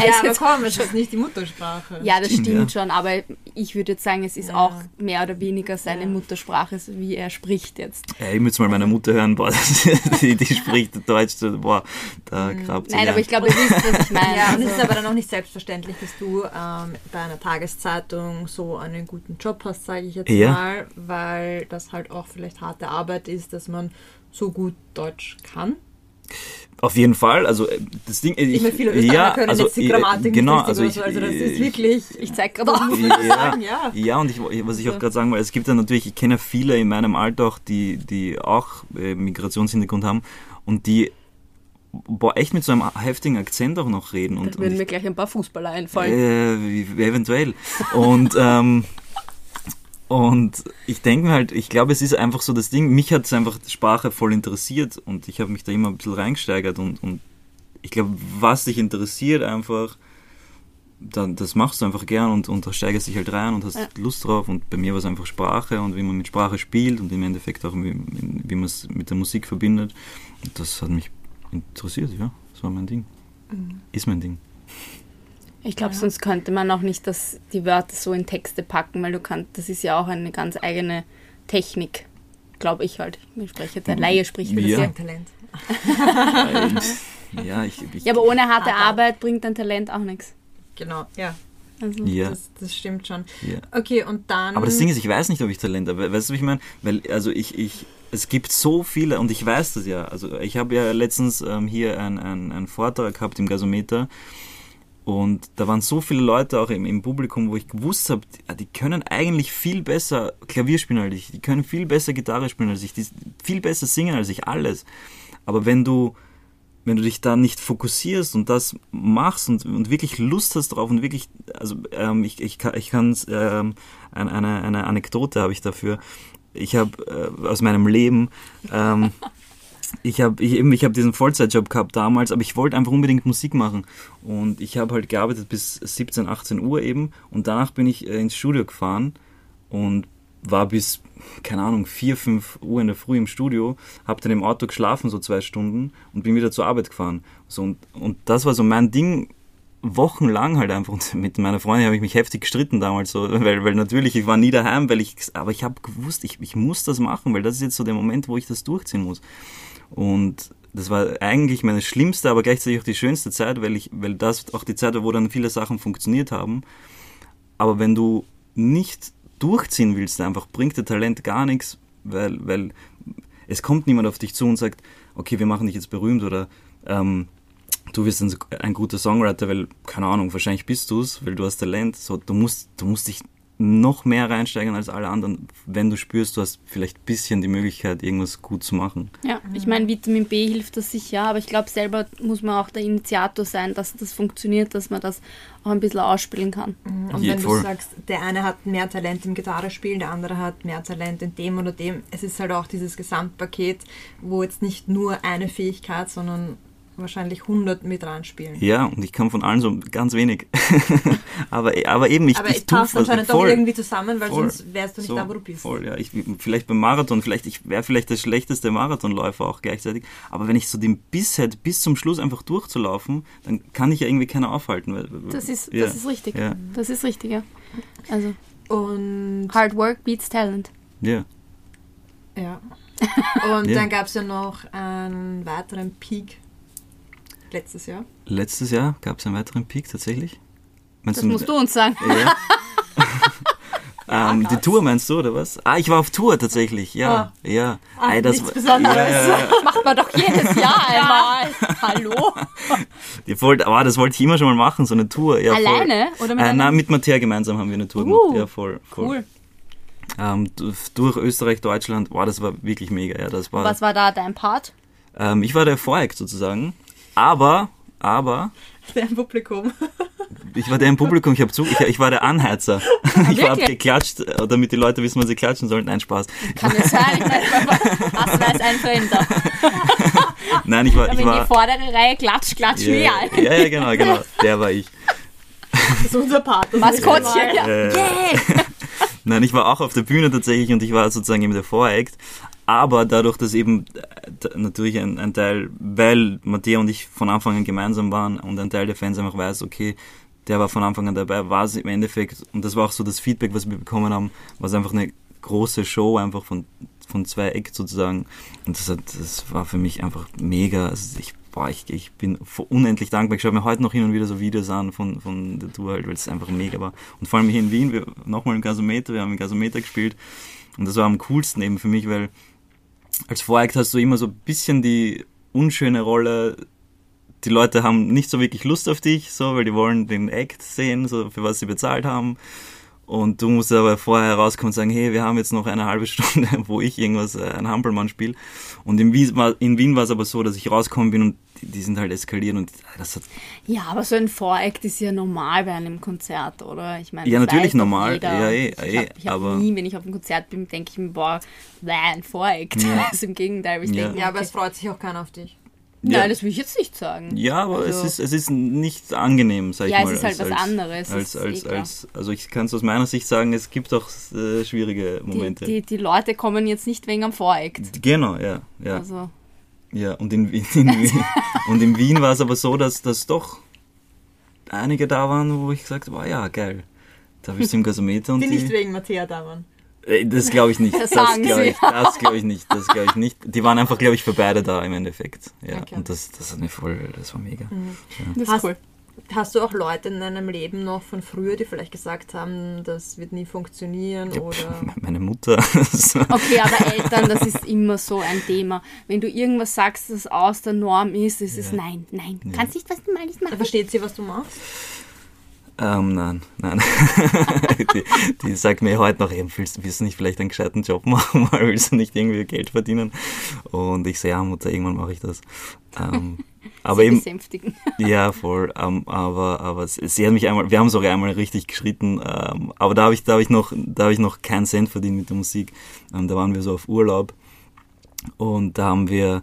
ja, aber komm, es ist nicht die Muttersprache. Ja, das stimmt, stimmt ja. schon, aber ich würde jetzt sagen, es ist ja. auch mehr oder weniger seine Muttersprache, wie er spricht jetzt. Ja, ich müsste mal meine Mutter hören, boah, die, die spricht Deutsch, boah, da mhm. grabt sie Nein, aber ich glaube, ihr wisst, was ich meine. Ja, und es ist aber dann auch nicht selbstverständlich, dass du ähm, bei einer Tageszeitung so einen guten Job hast, sage ich jetzt mal, weil das halt auch vielleicht harte Arbeit ist, dass man so gut Deutsch kann? Auf jeden Fall, also äh, das Ding, ich, ich meine, viele Österreicher ja, können also, jetzt die Grammatik genau, also ich, so, also das ist wirklich, ich zeige gerade auf, ja, ja. ja, und ich, was ich auch gerade sagen wollte, es gibt ja natürlich, ich kenne viele in meinem Alter auch, die, die auch äh, Migrationshintergrund haben und die boah, echt mit so einem heftigen Akzent auch noch reden. Und, da würden und mir gleich ein paar Fußballer einfallen. Äh, eventuell. Und ähm, und ich denke halt, ich glaube, es ist einfach so das Ding, mich hat es einfach Sprache voll interessiert und ich habe mich da immer ein bisschen reingesteigert und, und ich glaube, was dich interessiert einfach, dann, das machst du einfach gern und, und da steigerst dich halt rein und hast ja. Lust drauf und bei mir war es einfach Sprache und wie man mit Sprache spielt und im Endeffekt auch wie, wie man es mit der Musik verbindet. Und das hat mich interessiert, ja, das war mein Ding. Mhm. Ist mein Ding. Ich glaube, ja. sonst könnte man auch nicht das, die Wörter so in Texte packen, weil du kannst, das ist ja auch eine ganz eigene Technik, glaube ich halt. Ich spreche der Laie spricht ja. das ja. Talent. ja, ich, ich, ja, aber ohne harte Arbeit bringt dein Talent auch nichts. Genau, ja. Also, ja. Das, das, stimmt schon. Ja. Okay, und dann. Aber das Ding ist, ich weiß nicht, ob ich Talent habe. Weißt du, wie ich meine? Weil, also ich, ich, es gibt so viele, und ich weiß das ja. Also ich habe ja letztens ähm, hier einen ein Vortrag gehabt im Gasometer und da waren so viele Leute auch im, im Publikum, wo ich gewusst habe, die, die, können eigentlich viel besser Klavier spielen als ich, die können viel besser Gitarre spielen als ich, die viel besser singen als ich, alles. Aber wenn du, wenn du dich da nicht fokussierst und das machst und, und wirklich Lust hast drauf und wirklich, also ähm, ich, ich, ich kann ähm, eine, eine Anekdote habe ich dafür. Ich habe äh, aus meinem Leben ähm, ich habe ich, ich hab diesen Vollzeitjob gehabt damals, aber ich wollte einfach unbedingt Musik machen. Und ich habe halt gearbeitet bis 17, 18 Uhr eben. Und danach bin ich äh, ins Studio gefahren und war bis, keine Ahnung, 4, 5 Uhr in der Früh im Studio, habe dann im Auto geschlafen, so zwei Stunden, und bin wieder zur Arbeit gefahren. So, und, und das war so mein Ding, wochenlang halt einfach. Und mit meiner Freundin habe ich mich heftig gestritten damals, so, weil, weil natürlich, ich war nie daheim, weil ich, aber ich habe gewusst, ich, ich muss das machen, weil das ist jetzt so der Moment, wo ich das durchziehen muss. Und das war eigentlich meine schlimmste, aber gleichzeitig auch die schönste Zeit, weil ich, weil das auch die Zeit war, wo dann viele Sachen funktioniert haben. Aber wenn du nicht durchziehen willst, einfach bringt der Talent gar nichts, weil, weil es kommt niemand auf dich zu und sagt, okay, wir machen dich jetzt berühmt oder ähm, du wirst ein, ein, guter Songwriter, weil, keine Ahnung, wahrscheinlich bist du es, weil du hast Talent. So, du musst, du musst dich noch mehr reinsteigern als alle anderen, wenn du spürst, du hast vielleicht ein bisschen die Möglichkeit, irgendwas gut zu machen. Ja, ich meine, Vitamin B hilft das sicher, aber ich glaube, selber muss man auch der Initiator sein, dass das funktioniert, dass man das auch ein bisschen ausspielen kann. Und wenn du sagst, der eine hat mehr Talent im Gitarrespielen, der andere hat mehr Talent in dem oder dem, es ist halt auch dieses Gesamtpaket, wo jetzt nicht nur eine Fähigkeit, sondern wahrscheinlich 100 mit reinspielen. Ja, und ich kann von allen so ganz wenig. aber, aber eben, ich Aber es passt anscheinend doch irgendwie zusammen, weil voll, sonst wärst du nicht so, da, wo du bist. Voll, ja. Ich, vielleicht beim Marathon, vielleicht, ich wäre vielleicht der schlechteste Marathonläufer auch gleichzeitig, aber wenn ich so den Biss hätte, bis zum Schluss einfach durchzulaufen, dann kann ich ja irgendwie keiner aufhalten. Weil, das ist, ja, das ist richtig. Ja. Das ist richtig, ja. Also, und Hard Work beats Talent. Ja. Ja. Und ja. dann gab es ja noch einen weiteren Peak letztes Jahr. Letztes Jahr gab es einen weiteren Peak tatsächlich. Meinst das du, musst du uns sagen. Ja. ähm, die Tour meinst du, oder was? Ah, ich war auf Tour tatsächlich, ja. Ah. Ja. Ah, Ey, das nichts Besonderes. Ja, ja, ja. Macht man doch jedes Jahr einmal. Hallo? Die wollt, oh, das wollte ich immer schon mal machen, so eine Tour. Ja, Alleine? Voll. Oder mit äh, Nein, mit Mattea gemeinsam haben wir eine Tour uh, gemacht. Ja, voll. voll. Cool. Ähm, durch Österreich, Deutschland, wow, das war wirklich mega. Ja, das war, Was war da dein Part? Ähm, ich war der Voreck sozusagen. Aber, aber. Der im Publikum. Ich war der im Publikum, ich, hab zu, ich, ich war der Anheizer. Ich habe geklatscht, äh, damit die Leute wissen, was sie klatschen sollen. Nein, Spaß. Kann es sein, ich was weiß ein Fremder. Nein, ich war. Aber ich in war, die vordere Reihe klatsch, klatsch, yeah, ja, ja, genau, genau. Der war ich. Das ist unser Part. Maskottchen. Ja. Yeah. Nein, ich war auch auf der Bühne tatsächlich und ich war sozusagen eben der Voreact. Aber dadurch, dass eben äh, natürlich ein, ein Teil, weil Matthias und ich von Anfang an gemeinsam waren und ein Teil der Fans einfach weiß, okay, der war von Anfang an dabei, war es im Endeffekt, und das war auch so das Feedback, was wir bekommen haben, war es einfach eine große Show, einfach von, von zwei Eck sozusagen. Und das, hat, das war für mich einfach mega. Also ich, boah, ich, ich bin unendlich dankbar. Ich schaue mir heute noch hin und wieder so Videos an von, von der Tour, halt, weil es einfach mega war. Und vor allem hier in Wien, wir nochmal im Gasometer, wir haben im Gasometer gespielt. Und das war am coolsten eben für mich, weil als Voreact hast du immer so ein bisschen die unschöne Rolle. Die Leute haben nicht so wirklich Lust auf dich, so, weil die wollen den Act sehen, so für was sie bezahlt haben. Und du musst aber vorher rauskommen und sagen, hey, wir haben jetzt noch eine halbe Stunde, wo ich irgendwas, äh, ein Hampelmann spiele. Und in Wien, war, in Wien war es aber so, dass ich rausgekommen bin und die, die, sind halt eskaliert und das hat... Ja, aber so ein Voreact ist ja normal bei einem Konzert, oder? Ich meine, ja, natürlich normal. Ja, eh, ich eh, hab, ich aber... Hab nie, wenn ich auf einem Konzert bin, denke ich mir, boah, ein Voreact. Ja. also im Gegenteil. Ich ja. denke, ja, aber okay. es freut sich auch keiner auf dich. Nein, ja. das will ich jetzt nicht sagen. Ja, aber also, es, ist, es ist nicht angenehm, sag ja, ich mal. Ja, es ist halt als, was anderes. Als, als, als, also ich kann es aus meiner Sicht sagen, es gibt auch äh, schwierige Momente. Die, die, die, Leute kommen jetzt nicht wegen am Voreact. Genau, ja. ja. Also. Ja, und in, in, in und in Wien war es aber so, dass, dass doch einige da waren, wo ich gesagt habe, oh, ja, geil. Da bist du im Gasometer und die, die nicht wegen Mattea da waren. Äh, das glaube ich nicht. Das, das glaube ich, glaub ich nicht. Das glaube ich nicht. Die waren einfach, glaube ich, für beide da im Endeffekt. Ja. Okay. Und das, das hat mir voll, das war mega. Mhm. Ja. Das ist hast, cool. Hast du auch Leute in deinem Leben noch von früher, die vielleicht gesagt haben, das wird nie funktionieren ja, oder? Meine Mutter. okay, aber Eltern, das ist immer so ein Thema. Wenn du irgendwas sagst, das aus der Norm ist, ist es nein, nein, kannst nicht was du mal nicht machen. Versteht sie, was du machst? Ähm, nein, nein. die, die, sagt mir heute noch, eben, willst, willst du nicht vielleicht einen gescheiten Job machen, weil willst du nicht irgendwie Geld verdienen? Und ich sage, ja, Mutter, irgendwann mache ich das. Ähm, aber sie eben, besänftigen. ja, voll. Ähm, aber aber sie hat mich einmal, wir haben sogar einmal richtig geschritten, ähm, aber da habe ich, da habe ich noch, da habe ich noch keinen Cent verdient mit der Musik. Ähm, da waren wir so auf Urlaub und da haben wir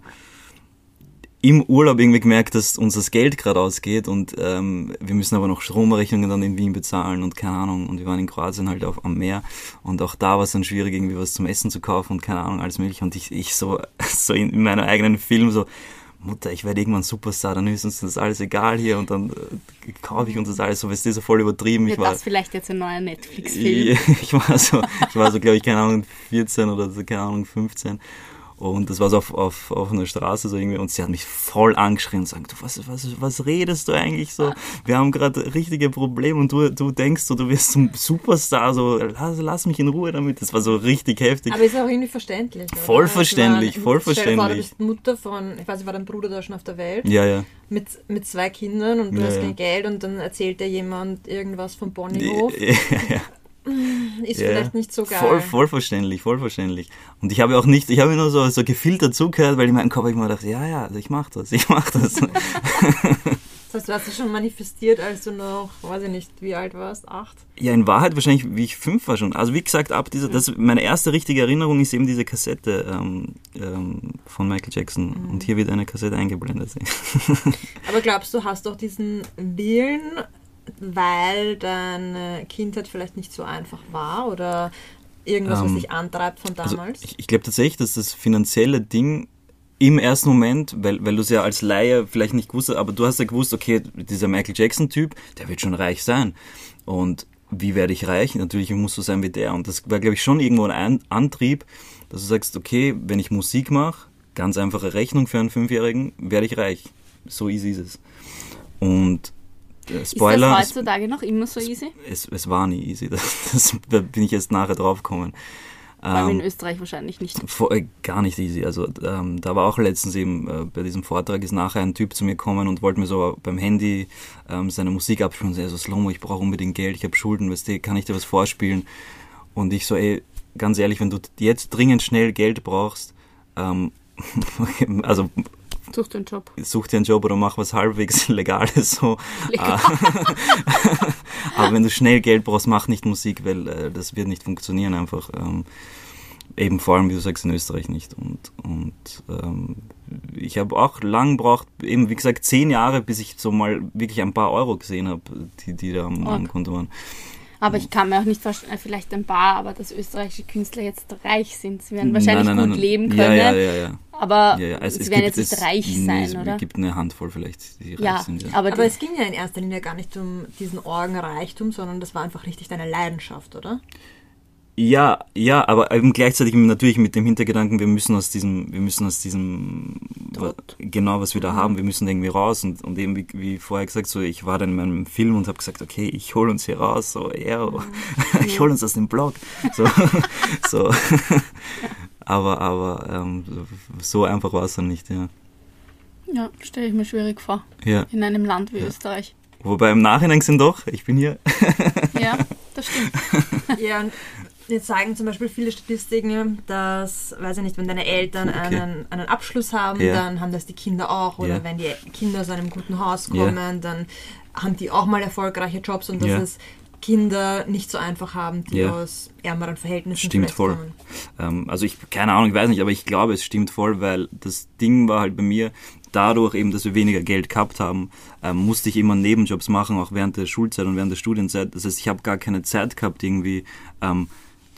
im Urlaub irgendwie gemerkt, dass uns das Geld gerade ausgeht und ähm, wir müssen aber noch Stromrechnungen dann in Wien bezahlen und keine Ahnung. Und wir waren in Kroatien halt auf, am Meer und auch da war es dann schwierig, irgendwie was zum Essen zu kaufen und keine Ahnung, alles mögliche. Und ich, ich so, so in meinem eigenen Film so, Mutter, ich werde irgendwann Superstar, dann ist uns das alles egal hier und dann äh, kaufe ich uns das alles so, weißt du, so voll übertrieben. Wird ich war, das vielleicht jetzt ein neuer Netflix-Film? Ich, war so, ich war so, glaube ich, keine Ahnung, 14 oder so, keine Ahnung, 15 und das war so auf, auf, auf einer Straße so irgendwie und sie hat mich voll angeschrien und sagt, was, was, was redest du eigentlich so? Wir haben gerade richtige Probleme und du, du denkst so, du wirst zum Superstar, so lass, lass mich in Ruhe damit. Das war so richtig heftig. Aber ist auch irgendwie verständlich. Voll verständlich, voll verständlich. Vor, du bist Mutter von, ich weiß nicht, war dein Bruder da schon auf der Welt? Ja, ja. Mit, mit zwei Kindern und du ja, hast kein ja. Geld und dann erzählt dir jemand irgendwas von Bonnyhof. Ja, ja. Ist ja. vielleicht nicht so geil. Voll, voll verständlich, voll verständlich. Und ich habe auch nicht, ich habe nur so, so gefiltert zugehört, weil in meinem Kopf ich mir dachte, ja, ja, also ich mach das, ich mach das. Das heißt, du hast es schon manifestiert, als du noch, weiß ich nicht, wie alt warst, acht? Ja, in Wahrheit wahrscheinlich, wie ich fünf war schon. Also wie gesagt, ab dieser, das, meine erste richtige Erinnerung ist eben diese Kassette ähm, ähm, von Michael Jackson. Mhm. Und hier wird eine Kassette eingeblendet. Aber glaubst du, hast doch diesen Willen, weil deine Kindheit vielleicht nicht so einfach war oder irgendwas, was ähm, dich antreibt von also damals? Also ich, ich glaube tatsächlich, dass das finanzielle Ding im ersten Moment, weil, weil du es ja als Laie vielleicht nicht gewusst hast, aber du hast ja gewusst, okay, dieser Michael Jackson-Typ, der wird schon reich sein. Und wie werde ich reich? Natürlich musst du sein wie der. Und das war, glaube ich, schon irgendwo ein Antrieb, dass du sagst, okay, wenn ich Musik mache, ganz einfache Rechnung für einen Fünfjährigen, werde ich reich. So easy ist es. Und äh, Spoiler. Ist das heutzutage noch immer so easy? Es, es war nie easy. Das, das, da bin ich jetzt nachher drauf gekommen. Ähm, in Österreich wahrscheinlich nicht. Vor, äh, gar nicht easy. Also ähm, da war auch letztens eben äh, bei diesem Vortrag ist nachher ein Typ zu mir gekommen und wollte mir so beim Handy ähm, seine Musik abspielen und so, also Slomo, ich brauche unbedingt Geld, ich habe Schulden, weißt du, kann ich dir was vorspielen? Und ich so, ey, ganz ehrlich, wenn du jetzt dringend schnell Geld brauchst, ähm, also Such dir einen Job. Such dir einen Job oder mach was halbwegs Legales. So. Legal. Aber wenn du schnell Geld brauchst, mach nicht Musik, weil äh, das wird nicht funktionieren einfach. Ähm, eben vor allem, wie du sagst, in Österreich nicht. Und, und ähm, ich habe auch lang braucht, eben wie gesagt, zehn Jahre, bis ich so mal wirklich ein paar Euro gesehen habe, die, die da am, am Konto waren. Aber ich kann mir auch nicht vorstellen, vielleicht ein paar, aber dass österreichische Künstler jetzt reich sind. Sie werden wahrscheinlich nein, nein, gut nein, leben können. Ja, ja, ja, ja. Aber ja, ja. Also sie werden jetzt nicht reich sein, oder? Es gibt eine Handvoll vielleicht, die ja, reich sind. Ja. Aber, aber es ging ja in erster Linie gar nicht um diesen Orgenreichtum, sondern das war einfach richtig deine Leidenschaft, oder? Ja, ja, aber eben gleichzeitig natürlich mit dem Hintergedanken, wir müssen aus diesem, wir müssen aus diesem, Tod. genau was wir da mhm. haben, wir müssen irgendwie raus und, und eben wie, wie vorher gesagt, so ich war dann in meinem Film und habe gesagt, okay, ich hol uns hier raus, so ja, mhm. ich hol uns aus dem Blog, so, so, aber aber ähm, so einfach war es dann nicht, ja. Ja, stelle ich mir schwierig vor. Ja. In einem Land wie ja. Österreich. Wobei im Nachhinein sind doch, ich bin hier. Ja, das stimmt. ja, Jetzt sagen zum Beispiel viele Statistiken, dass, weiß ich nicht, wenn deine Eltern okay. einen, einen Abschluss haben, ja. dann haben das die Kinder auch. Oder ja. wenn die Kinder aus einem guten Haus kommen, ja. dann haben die auch mal erfolgreiche Jobs und dass es Kinder nicht so einfach haben, die aus ärmeren Verhältnissen Stimmt voll. Ähm, also ich, keine Ahnung, ich weiß nicht, aber ich glaube, es stimmt voll, weil das Ding war halt bei mir, dadurch eben, dass wir weniger Geld gehabt haben, ähm, musste ich immer Nebenjobs machen, auch während der Schulzeit und während der Studienzeit. Das heißt, ich habe gar keine Zeit gehabt, irgendwie ähm,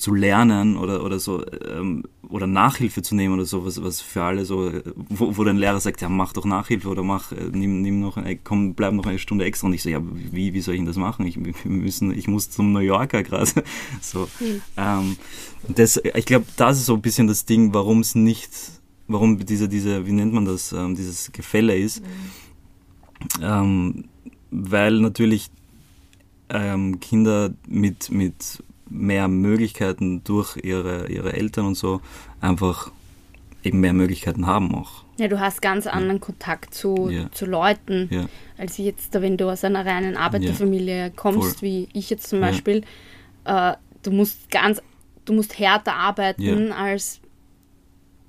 zu lernen oder, oder so ähm, oder Nachhilfe zu nehmen oder so, was, was für alle so, wo, wo dein Lehrer sagt, ja mach doch Nachhilfe oder mach, äh, nimm, nimm noch, eine, komm, bleib noch eine Stunde extra und ich so, ja, wie, wie soll ich denn das machen? Ich, wir müssen, ich muss zum New Yorker gerade. So. Mhm. Ähm, das, ich glaube, das ist so ein bisschen das Ding, warum es nicht, warum diese, diese, wie nennt man das, ähm, dieses Gefälle ist. Mhm. Ähm, weil natürlich ähm, Kinder mit, mit mehr Möglichkeiten durch ihre, ihre Eltern und so einfach eben mehr Möglichkeiten haben auch. Ja, du hast ganz anderen Kontakt zu, ja. zu Leuten, ja. als jetzt, wenn du aus einer reinen Arbeiterfamilie kommst, Voll. wie ich jetzt zum Beispiel. Äh, du musst ganz, du musst härter arbeiten als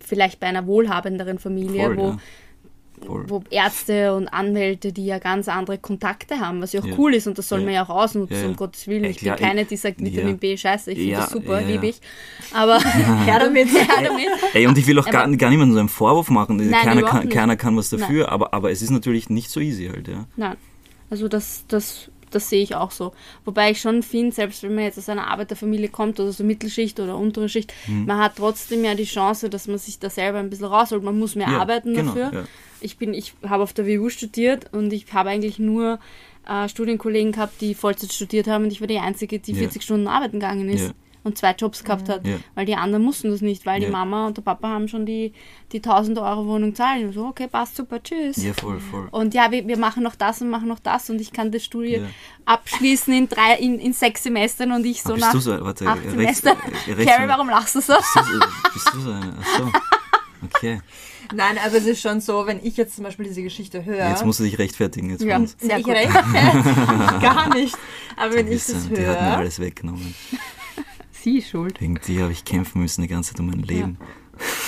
vielleicht bei einer wohlhabenderen Familie, Voll, wo Voll. wo Ärzte und Anwälte, die ja ganz andere Kontakte haben, was ja auch ja. cool ist und das soll ja. man ja auch ausnutzen, ja. um Gottes Willen. Ich bin keine, die sagt Vitamin B scheiße, ich finde das super, liebe ich. Aber her damit, her damit. Ey, und ich will auch gar, gar niemandem so einen Vorwurf machen, Nein, keiner, kann, keiner kann was dafür, aber, aber es ist natürlich nicht so easy halt, ja. Nein, also das, das das sehe ich auch so. Wobei ich schon finde, selbst wenn man jetzt aus einer Arbeiterfamilie kommt oder so Mittelschicht oder untere Schicht, mhm. man hat trotzdem ja die Chance, dass man sich da selber ein bisschen rausholt. Man muss mehr ja, arbeiten genau, dafür. Ja ich bin, ich habe auf der WU studiert und ich habe eigentlich nur äh, Studienkollegen gehabt, die Vollzeit studiert haben und ich war die Einzige, die 40 Stunden arbeiten gegangen ist. Und zwei Jobs gehabt hat, weil die anderen mussten das nicht, weil die Mama und der Papa haben schon die, die 1000 Euro Wohnung zahlen. Und so, okay, passt super, tschüss. Ja, voll, voll. Und ja, wir, wir machen noch das und machen noch das und ich kann das Studium abschließen in drei, in, in sechs Semestern und ich so ah, nach du so, warte, acht rechts, Semestern. Carrie, warum lachst du so? Bist du, bist du so eine? Achso. Okay. Nein, aber es ist schon so, wenn ich jetzt zum Beispiel diese Geschichte höre. Jetzt musst du dich rechtfertigen. Jetzt ja, sehr ich rechtfertige gar nicht. Aber wenn ich das höre. Die hat mir alles weggenommen. sie schuld. Wegen dir habe ich kämpfen müssen die ganze Zeit um mein Leben. Ja.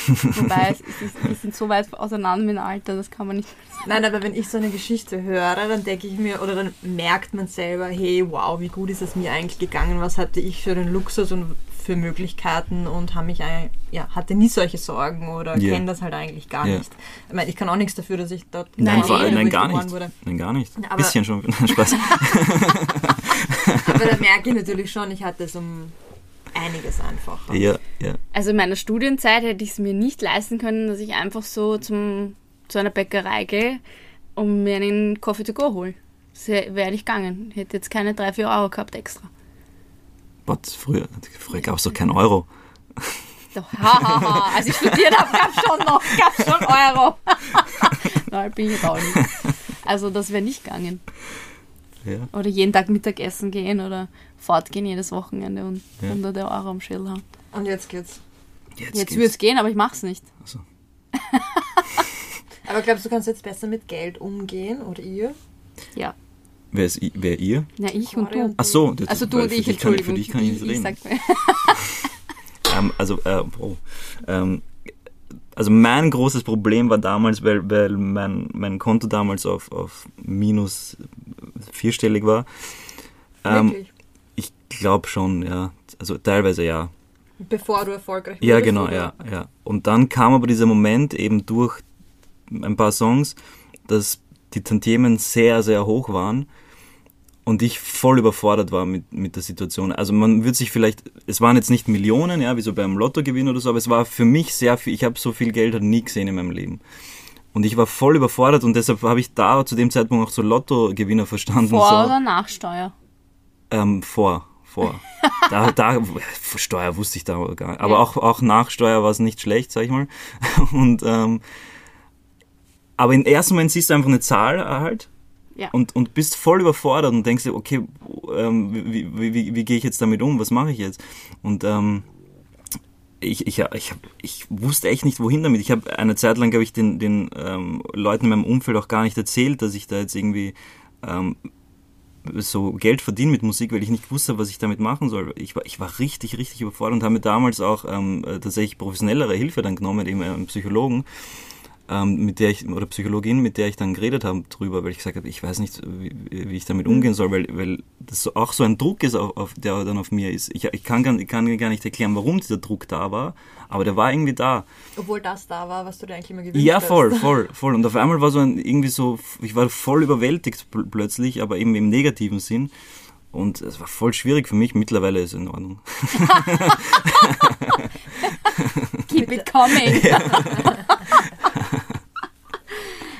Wobei, es ist, wir sind so weit auseinander mit dem Alter, das kann man nicht. Nein, aber wenn ich so eine Geschichte höre, dann denke ich mir, oder dann merkt man selber, hey, wow, wie gut ist es mir eigentlich gegangen, was hatte ich für den Luxus und für Möglichkeiten und habe mich, ja, hatte nie solche Sorgen oder yeah. kenne das halt eigentlich gar yeah. nicht. Ich meine, ich kann auch nichts dafür, dass ich dort nein, vor allem, nein, gar nicht. Wurde. Nein, gar nicht. Ein bisschen schon. Spaß. aber da merke ich natürlich schon, ich hatte es um einiges einfacher. Ja, ja. Also in meiner Studienzeit hätte ich es mir nicht leisten können, dass ich einfach so zum, zu einer Bäckerei gehe und mir einen Coffee to go hole. Das wäre nicht gegangen. Ich hätte jetzt keine 3, 4 Euro gehabt extra. Was? Früher, früher gab es doch keinen Euro. Doch, hahaha. Ha, ha. Als ich studiert habe, gab es schon noch, gab schon Euro. Nein, bin ich auch nicht. Also das wäre nicht gegangen. Ja. Oder jeden Tag Mittagessen gehen oder fortgehen jedes Wochenende und ja. hunderte Euro am Schädel haben. Und jetzt geht's. Jetzt, jetzt würde es gehen, aber ich mach's nicht. Also. aber glaubst du, kannst jetzt besser mit Geld umgehen oder ihr? Ja. Wer ist wer ihr? Ja, ich und du. Ach so, das, also du und ich, Entschuldigung. Kann, für dich kann ich nicht reden. ähm, also, äh, oh, ähm, also mein großes Problem war damals, weil, weil mein, mein Konto damals auf, auf minus vierstellig war. Ähm, Wirklich? Ich glaube schon, ja. Also teilweise ja. Bevor du erfolgreich warst? Ja, genau, ja, ja. Und dann kam aber dieser Moment eben durch ein paar Songs, dass die Tantiemen sehr, sehr hoch waren und ich voll überfordert war mit, mit der Situation. Also man wird sich vielleicht, es waren jetzt nicht Millionen, ja, wie so beim Lottogewinn oder so, aber es war für mich sehr viel, ich habe so viel Geld halt nie gesehen in meinem Leben. Und ich war voll überfordert und deshalb habe ich da zu dem Zeitpunkt auch so Lottogewinner verstanden. Vor so, oder nach Steuer? Ähm, vor, vor. da, da, Steuer wusste ich da gar nicht. Aber ja. auch, auch nach Steuer war es nicht schlecht, sag ich mal. Und, ähm, aber im ersten Moment siehst du einfach eine Zahl halt ja. und, und bist voll überfordert und denkst dir, okay, ähm, wie, wie, wie, wie gehe ich jetzt damit um? Was mache ich jetzt? Und ähm, ich, ich, ich, hab, ich wusste echt nicht, wohin damit. Ich habe eine Zeit lang, glaube ich, den, den ähm, Leuten in meinem Umfeld auch gar nicht erzählt, dass ich da jetzt irgendwie ähm, so Geld verdiene mit Musik, weil ich nicht wusste, was ich damit machen soll. Ich war, ich war richtig, richtig überfordert und habe mir damals auch ähm, tatsächlich professionellere Hilfe dann genommen, eben einen Psychologen ähm, mit der ich, oder Psychologin, mit der ich dann geredet habe drüber, weil ich gesagt habe, ich weiß nicht, wie, wie ich damit umgehen soll, weil, weil das auch so ein Druck ist, auf, auf, der dann auf mir ist. Ich, ich, kann gar, ich kann gar nicht erklären, warum dieser Druck da war, aber der war irgendwie da. Obwohl das da war, was du dir eigentlich immer gewünscht Ja, voll, hast. voll, voll. Und auf einmal war so ein, irgendwie so, ich war voll überwältigt plötzlich, aber eben im negativen Sinn. Und es war voll schwierig für mich. Mittlerweile ist es in Ordnung. Keep it coming. Ja.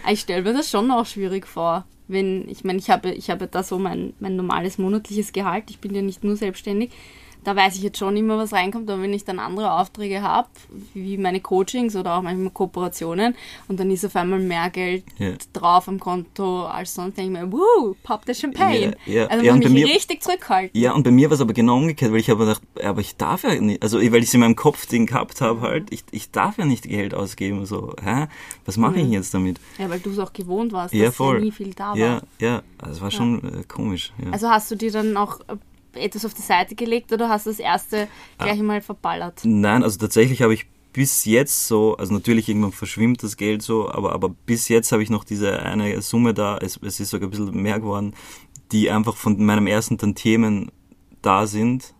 Ich stelle mir das schon auch schwierig vor. Wenn, ich meine, ich habe, ich habe da so mein, mein normales monatliches Gehalt, ich bin ja nicht nur selbstständig da weiß ich jetzt schon immer, was reinkommt, aber wenn ich dann andere Aufträge habe, wie meine Coachings oder auch manchmal Kooperationen und dann ist auf einmal mehr Geld yeah. drauf am Konto als sonst, denke ich mir, wuh, pop the Champagne. Yeah, yeah. Also ja, muss ich mich mir, richtig zurückhalten. Ja, und bei mir war es aber genau umgekehrt, weil ich habe gedacht, aber ich darf ja nicht, also weil ich es in meinem Kopf den gehabt habe halt, ich, ich darf ja nicht Geld ausgeben, so, hä, was mache mhm. ich jetzt damit? Ja, weil du es auch gewohnt warst, ja, dass voll. ja nie viel da war. Ja, ja, also es war ja. schon äh, komisch. Ja. Also hast du dir dann auch etwas auf die Seite gelegt oder hast du das erste gleich ah. mal verballert? Nein, also tatsächlich habe ich bis jetzt so, also natürlich irgendwann verschwimmt das Geld so, aber, aber bis jetzt habe ich noch diese eine Summe da, es, es ist sogar ein bisschen mehr geworden, die einfach von meinem ersten Tantiemen da sind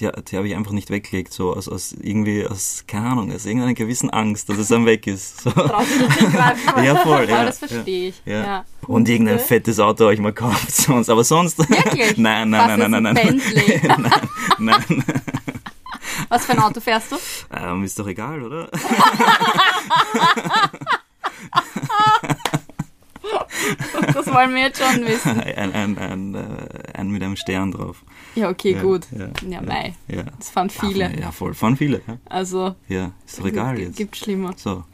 die, die habe ich einfach nicht weggelegt, so aus, aus irgendwie, aus, keine Ahnung, aus irgendeiner gewissen Angst, dass es dann weg ist. So. ja, voll, ja. Aber das verstehe ich. Ja. ja. Und irgendein fettes Auto habe ich mal gekauft, sonst, aber sonst. Wirklich? nein, nein, nein, nein, nein, nein. nein, nein. Was für ein Auto fährst du? Ähm, ist doch egal, oder? das wollen wir jetzt schon wissen. Ein, ein, ein, äh, ein mit einem Stern drauf. Ja, okay, ja, gut. Ja, ja, mei. Ja. Das fahren viele. Ja, voll, fahren viele. Ja. Also. Ja, ist doch egal jetzt. Gibt schlimmer. So.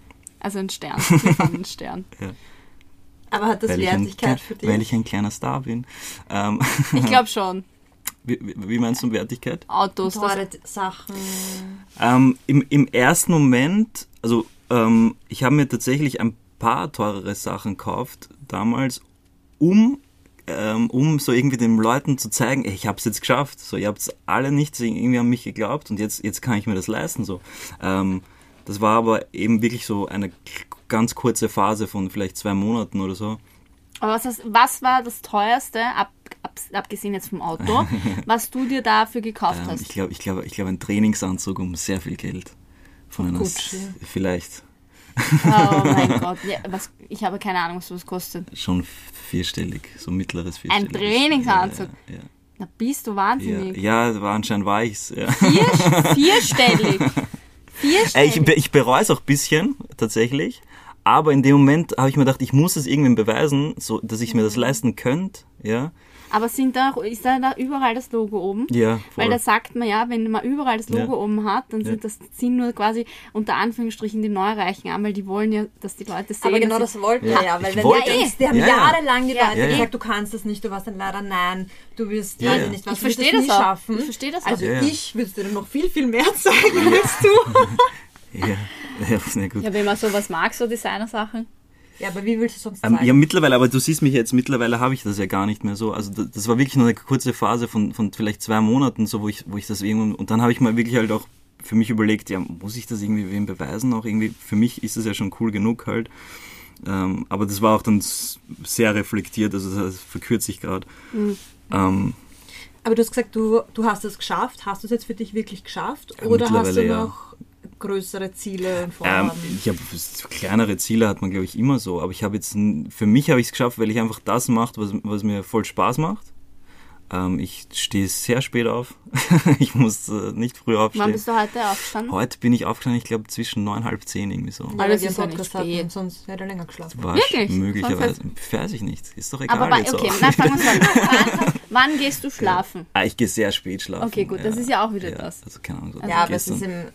Also ein Stern. Wir fahren einen Stern. Ja. Aber hat das weil Wertigkeit ein, für dich? Weil ich ein kleiner Star bin. Ähm, ich glaube schon. Wie, wie, meinst du Wertigkeit? Autos, Teure Sachen. Ähm, im, Im ersten Moment, also ähm, ich habe mir tatsächlich ein paar teurere Sachen gekauft damals, um ähm, um so irgendwie den Leuten zu zeigen, ey, ich habe es jetzt geschafft. So, ihr habt es alle nicht irgendwie an mich geglaubt und jetzt, jetzt kann ich mir das leisten. So. Ähm, das war aber eben wirklich so eine ganz kurze Phase von vielleicht zwei Monaten oder so. Aber was, hast, was war das teuerste, ab, ab, abgesehen jetzt vom Auto, was du dir dafür gekauft Ähm, hast? ich glaube, ich glaube, ich glaube, ein Trainingsanzug um sehr viel Geld. Von einer, Gucci. vielleicht Oh mein Gott, ja, was, ich habe keine Ahnung, was das kostet. schon vierstellig, so mittleres Ein vierstellig. Trainingsanzug. Ja, ja, Na, bist du wahnsinnig. ja, ja war anscheinend war ich's. Ja. Vier, vierstellig. Vierstellig. ich, ich bereue es auch ein bisschen, tatsächlich. Aber in dem Moment habe ich mir gedacht, ich muss es irgendwem beweisen, so, dass ich mir das leisten könnte. Ja, Aber sind da, ist da, da überall das Logo oben? ja, Weil voll. da sagt man ja, wenn man überall das Logo Ja. oben hat, dann sind das sind nur quasi unter Anführungsstrichen die Neureichen an, weil die wollen ja, dass die Leute sehen. Aber genau das wollten wir ja, weil Ich wenn wollte- denkst, die haben Ja, ja. jahrelang die Ja, Leute ja. gesagt, du kannst das nicht, du warst dann leider nein, du wirst, Ja, ja. ich nicht, was Ich verstehe das das auch. schaffen. Ich verstehe das auch. Also Ja, ja. ich würde dir noch viel, viel mehr zeigen als du. ja, ja, na gut. ja, wenn man sowas mag, so Designersachen. Ja, aber wie willst du sonst Ähm, zeigen? ja, mittlerweile, aber du siehst mich jetzt, mittlerweile habe ich das ja gar nicht mehr so. Also das, das war wirklich nur eine kurze Phase von, von vielleicht zwei Monaten, so wo ich, wo ich das irgendwann, und dann habe ich mal wirklich halt auch für mich überlegt, ja, muss ich das irgendwie wem beweisen? Auch irgendwie, für mich ist es ja schon cool genug halt. Ähm, aber das war auch dann sehr reflektiert, also das verkürzt sich gerade. Mhm. Ähm, Aber du hast gesagt, du, du hast es geschafft. Hast du es jetzt für dich wirklich geschafft? Ja, Oder hast du noch größere Ziele und Ähm, Vorhaben? ich habe kleinere Ziele hat man glaube ich immer so, aber ich habe jetzt für mich habe ich es geschafft, weil ich einfach das macht, was, was mir voll Spaß macht. Ähm, ich stehe sehr spät auf. ich muss äh, nicht früh Wann aufstehen. bist du heute aufgestanden? Heute bin ich aufgestanden, ich glaube zwischen neun halb zehn irgendwie so. Ja, Aber weil das wir ist ja nicht Podcast hatten, spät. sonst hätte er länger geschlafen. War Wirklich? möglicherweise. Weiß ich nicht. Ist doch egal Aber jetzt okay, auch. na, fangen wir an. Wann, wann gehst du schlafen? Ah, ich gehe sehr spät schlafen. Okay, gut, das ist ja auch wieder ja, das. Also keine Ahnung. So Ja, aber es ist im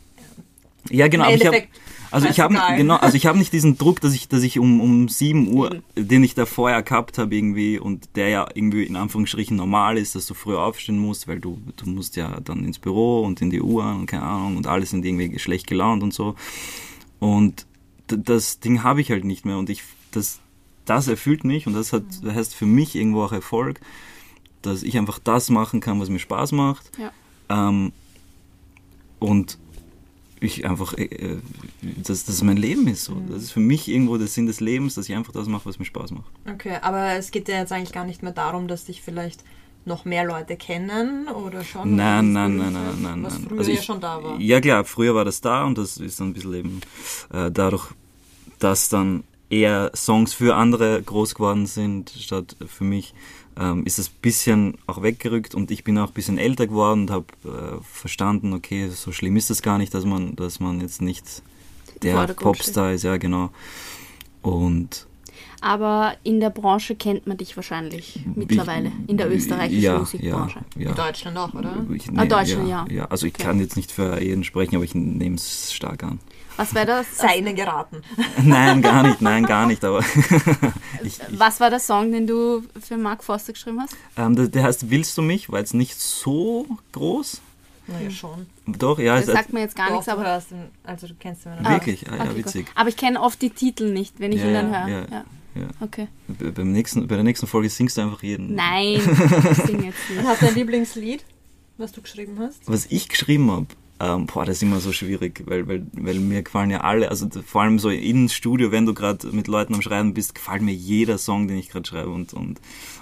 Ja, genau. Im aber ich hab, also ich habe genau, also ich habe nicht diesen Druck, dass ich, dass ich um um 7 Uhr, den ich da vorher gehabt habe irgendwie und der ja irgendwie in Anführungsstrichen normal ist, dass du früher aufstehen musst, weil du du musst ja dann ins Büro und in die Uhr und keine Ahnung und alle sind irgendwie schlecht gelaunt und so und das Ding habe ich halt nicht mehr und ich das das erfüllt mich und das hat das heißt für mich irgendwo auch Erfolg, dass ich einfach das machen kann, was mir Spaß macht. Ja. Ähm, und ich einfach, äh, äh, dass das mein Leben ist. So. Das ist für mich irgendwo der Sinn des Lebens, dass ich einfach das mache, was mir Spaß macht. Okay, aber es geht ja jetzt eigentlich gar nicht mehr darum, dass dich vielleicht noch mehr Leute kennen oder schon? Nein, nein, nein, nein, nein, Was nein. früher Also ja ich- schon da war. Ja klar, früher war das da und das ist dann ein bisschen eben äh, dadurch, dass dann eher Songs für andere groß geworden sind, statt für mich, ähm, ist es ein bisschen auch weggerückt und ich bin auch ein bisschen älter geworden und habe äh, verstanden, okay, so schlimm ist es gar nicht, dass man, dass man jetzt nicht der Popstar ist, ja genau. Und Aber in der Branche kennt man dich wahrscheinlich mittlerweile. In der österreichischen ja, Musikbranche. Ja, ja. In Deutschland auch, oder? Ich Ah, Deutschland, ja. ja. ja. Also ich Okay. kann jetzt nicht für jeden sprechen, aber ich nehme es stark an. Was wäre das? Seine geraten. Nein, gar nicht, nein, gar nicht, aber ich, ich, Was war der Song, den du für Mark Forster geschrieben hast? ähm, der, der heißt Willst du mich? War jetzt nicht so groß. Naja, schon. Doch, ja, Das sagt mir jetzt gar nichts, du aber. hörst ihn, also du kennst ihn. Wirklich? Ah, ja, okay, witzig. Gut. Aber ich kenne oft die Titel nicht, wenn ich Ja, ihn dann höre. ja. Ja. ja. Okay. Bei- Beim nächsten, bei der nächsten Folge singst du einfach jeden. Nein, ich singe jetzt nicht. hast du ein Lieblingslied, was du geschrieben hast? Was ich geschrieben habe, ähm, boah, das ist immer so schwierig, weil, weil, weil mir gefallen ja alle, also vor allem so ins Studio, wenn du gerade mit Leuten am Schreiben bist, gefällt mir jeder Song, den ich gerade schreibe und, und,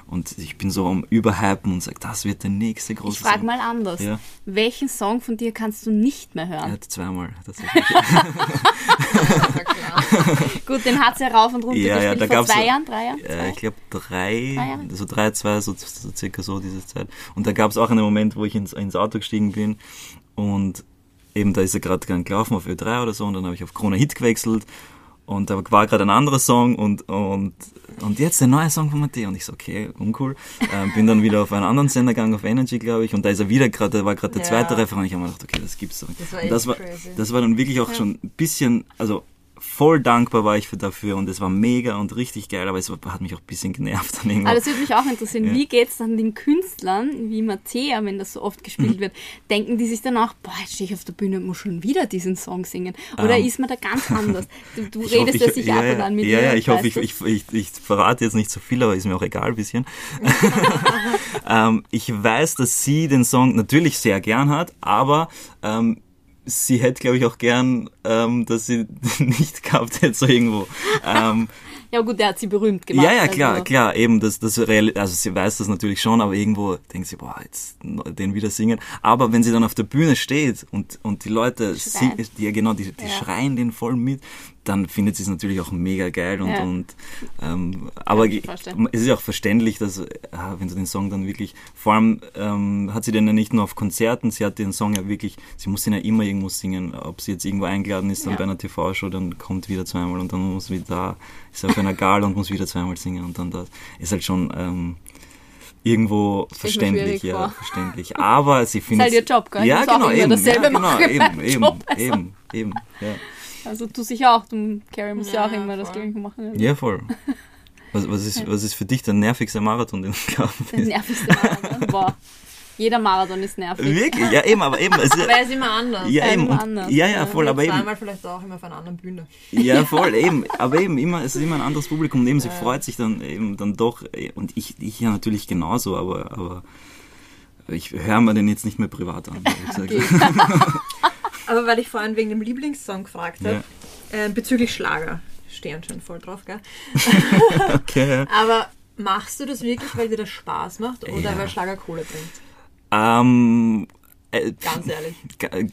und ich bin so am Überhypen und sage, das wird der nächste große Ich frage Song. mal anders. Ja. Welchen Song von dir kannst du nicht mehr hören? hat zweimal. Das ist Ja, klar. Gut, den hat sie ja rauf und runter Ja, ja, gespielt. da Vor gab's zwei so- Jahren, drei Jahren? äh, Zwei? ich glaube drei, Drei Jahre? so drei, zwei, so, so circa so diese Zeit. Und da gab es auch einen Moment, wo ich ins, ins Auto gestiegen bin und eben da ist er gerade gelaufen auf Ö3 oder so und dann habe ich auf Krone Hit gewechselt und da war gerade ein anderer Song und, und, und jetzt der neue Song von Matteo und ich so, okay, uncool. Ähm, bin dann wieder auf einen anderen Sender gegangen, auf Energy, glaube ich, und da ist er wieder gerade, da war gerade der Ja. zweite Referent. Ich habe mir gedacht, okay, das gibt's doch. Das war Und das war, das war dann wirklich auch schon ein bisschen, also voll dankbar war ich für dafür und es war mega und richtig geil, aber es hat mich auch ein bisschen genervt. Dann irgendwo. Aber das würde mich auch interessieren. Ja. Wie geht es dann den Künstlern, wie Mattea, wenn das so oft gespielt mhm. wird? Denken die sich dann auch, boah, jetzt stehe ich auf der Bühne und muss schon wieder diesen Song singen? Oder um, ähm. ist man da ganz anders? Du, du redest hoffe, ja sicher ab und an mit Ja, ja, ich hoffe, ich, ich, ich, ich, verrate jetzt nicht zu so viel, aber ist mir auch egal ein bisschen. ähm, ich weiß, dass sie den Song natürlich sehr gern hat, aber ähm, sie hätte, glaube ich, auch gern, ähm, dass sie nicht gehabt hätte, so irgendwo. Ähm, ja gut, der hat sie berühmt gemacht. Ja, ja, klar, also. klar, eben, das, das real, also sie weiß das natürlich schon, aber irgendwo denkt sie, boah, jetzt den wieder singen. Aber wenn sie dann auf der Bühne steht und, und die Leute, sie, ja genau, die, die ja. schreien den voll mit, dann findet sie es natürlich auch mega geil und, ja. und ähm, aber es ist ja auch verständlich, dass ah, wenn du den Song dann wirklich, vor allem ähm, hat sie den ja nicht nur auf Konzerten, sie hat den Song ja wirklich, sie muss ihn ja immer irgendwo singen, ob sie jetzt irgendwo eingeladen ist dann ja. bei einer TV-Show, dann kommt wieder zweimal und dann muss wieder da, ist auf einer Gala und muss wieder zweimal singen und dann das ist halt schon ähm, irgendwo verständlich, ja, vor. verständlich. Aber sie findet. Das ist halt ihr Job, gell? Ja, genau, eben, dasselbe ja, genau, eben, eben, also. eben, eben, ja. Also du sicher auch, du, Carrie muss ja, ja auch immer voll. das Gleiche machen. Ja, voll. Was, was, ist, was ist für dich der nervigste Marathon, den du gehabt hast? Der nervigste Marathon? Boah. Jeder Marathon ist nervig. Wirklich? Ja, eben, aber eben. Es ist, aber er ist immer anders. Ja, eben. Immer anders. Ja, ja, voll, aber eben. Zweimal vielleicht auch immer auf einer anderen Bühne. Ja, voll, eben. Aber eben, immer, es ist immer ein anderes Publikum und eben, sie ja. freut sich dann eben dann doch. Und ich, ich ja natürlich genauso, aber, aber ich höre mir den jetzt nicht mehr privat an. Okay. Aber weil ich vorhin wegen dem Lieblingssong gefragt habe, ja. äh, bezüglich Schlager, stehen schon voll drauf, gell? okay. Aber machst du das wirklich, weil dir das Spaß macht oder ja. weil Schlager Kohle bringt? Ähm, äh, Ganz ehrlich. Äh,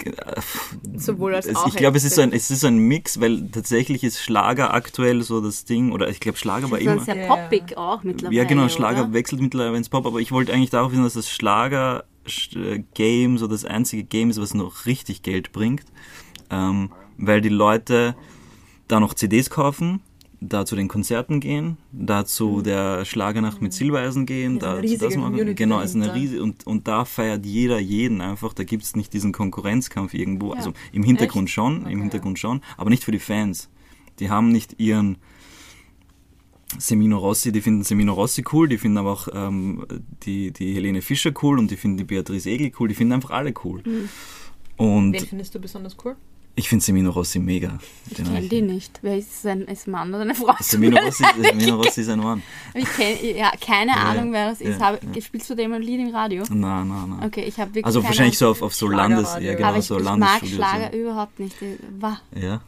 Sowohl als auch. Ich glaube, es ist, so ein, es ist so ein Mix, weil tatsächlich ist Schlager aktuell so das Ding, oder ich glaube, Schlager war immer. Das ist ja poppig auch mittlerweile. Ja, genau, Schlager oder? wechselt mittlerweile ins Pop, aber ich wollte eigentlich darauf hin, dass das Schlager Game so das einzige Game ist, was noch richtig Geld bringt, ähm, weil die Leute da noch CDs kaufen, da zu den Konzerten gehen, dazu mhm. der Schlagernacht mit Silbereisen gehen, da das machen. Genau, ist eine riesige und, und da feiert jeder jeden einfach. Da gibt es nicht diesen Konkurrenzkampf irgendwo. Ja. Also im Hintergrund Echt? schon, okay, im Hintergrund schon, aber nicht für die Fans. Die haben nicht ihren Semino Rossi, die finden Semino Rossi cool, die finden aber auch ähm, die, die Helene Fischer cool und die finden die Beatrice Egel cool, die finden einfach alle cool. Mhm. Und Wen findest du besonders cool? Ich finde Semino Rossi mega. Ich kenne die nicht. Wer ist ein, ist ein Mann oder eine Frau? Semino Rossi, Semino Rossi ist ein Mann. Ich kenn, ja, keine ja, Ahnung, wer das ist. Ja, Hab, ja. Spielst du dem ein Lied im Radio? Nein, nein, nein. Okay, ich habe wirklich Also wahrscheinlich so auf, auf so Landes... Ja, genau, Aber ich, so ich mag Schlager so. überhaupt nicht. War. Ja.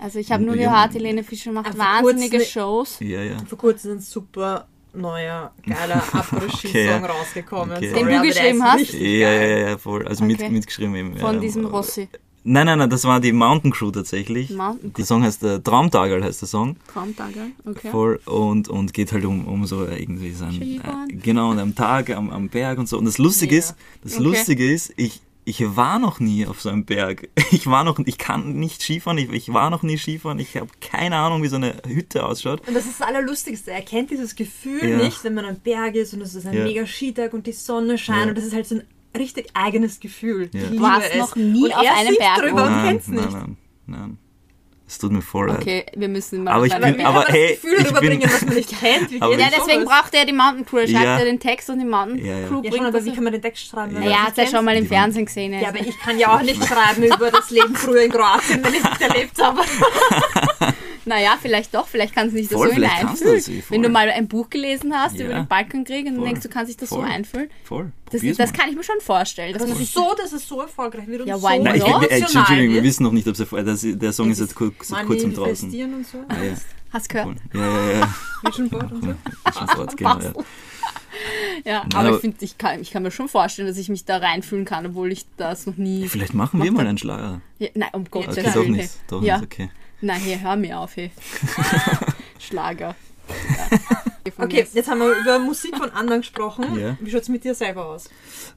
Also ich habe nur gehört, Helene Fischer macht wahnsinnige kurzem, Shows. Ja, ja. Vor kurzem ein super neuer, geiler Après-Ski-Song okay, rausgekommen. Okay. Den du geschrieben hast? Ja, ja, ja, voll. Also okay. mit, mitgeschrieben eben. Von ja, diesem Rossi. Nein, nein, nein, das war die Mountain Crew tatsächlich. Mountain Die Song heißt äh, Traumtagal heißt der Song. Traumtagal, okay. Voll und, und geht halt um, um so irgendwie sein äh, genau und am Tag am, am Berg und so. Und das Lustige yeah. ist, das okay. Lustige ist, ich ich war noch nie auf so einem Berg. Ich war noch, ich kann nicht Skifahren, ich, ich war noch nie Skifahren, ich habe keine Ahnung, wie so eine Hütte ausschaut. Und das ist das Allerlustigste, er kennt dieses Gefühl ja. nicht, wenn man am Berg ist und es ist ein ja. mega Skitag und die Sonne scheint ja. und das ist halt so ein richtig eigenes Gefühl. Ja. Du warst noch nie und auf einem Berg drüber nein, und kennst nicht. Nein, nein, nein. Es tut mir voll leid. Okay, wir müssen mal aber ich bin, aber hey, das Gefühl ich rüberbringen, was man nicht kennt. Wie ja, deswegen braucht er die Mountain Crew. Er schreibt ja. den Text und die Mountain Crew ja, ja. bringt ja, aber wie kann man den Text schreiben? Ja, ja hat er schon mal im Fernsehen gesehen. Ja, aber ich kann ja auch nicht schreiben über das Leben früher in Kroatien, wenn ich es nicht erlebt habe. naja, vielleicht doch, vielleicht kannst du dich das voll, so hineinfühlen. Wenn du mal ein Buch gelesen hast ja. über den Balkankrieg und voll. denkst, du kannst dich das voll. so einfühlen. Voll. Das, das kann ich mir schon vorstellen. Dass man sich so, dass es so erfolgreich wird und ja, so why Nein, ich, ich, Entschuldigung, wir wissen noch nicht, ob es erfolgreich Der Song ist jetzt kurz, seit kurzem draußen. Und so. Ah, ja. Hast du gehört? Ja, ja, ja. Vision Board und so. Vision Board, genau, ja. Ja, aber, aber ich finde, ich kann, ich kann mir schon vorstellen, dass ich mich da reinfühlen kann, obwohl ich das noch nie. Vielleicht machen wir mal einen Schlager. Ja, nein, um Gottes okay, Willen. Doch nicht, doch ja. nicht, okay. Nein, hier, hör mir auf, hey. Schlager. Ja. Okay, jetzt haben wir über Musik von anderen gesprochen. Ja. Wie schaut es mit dir selber aus?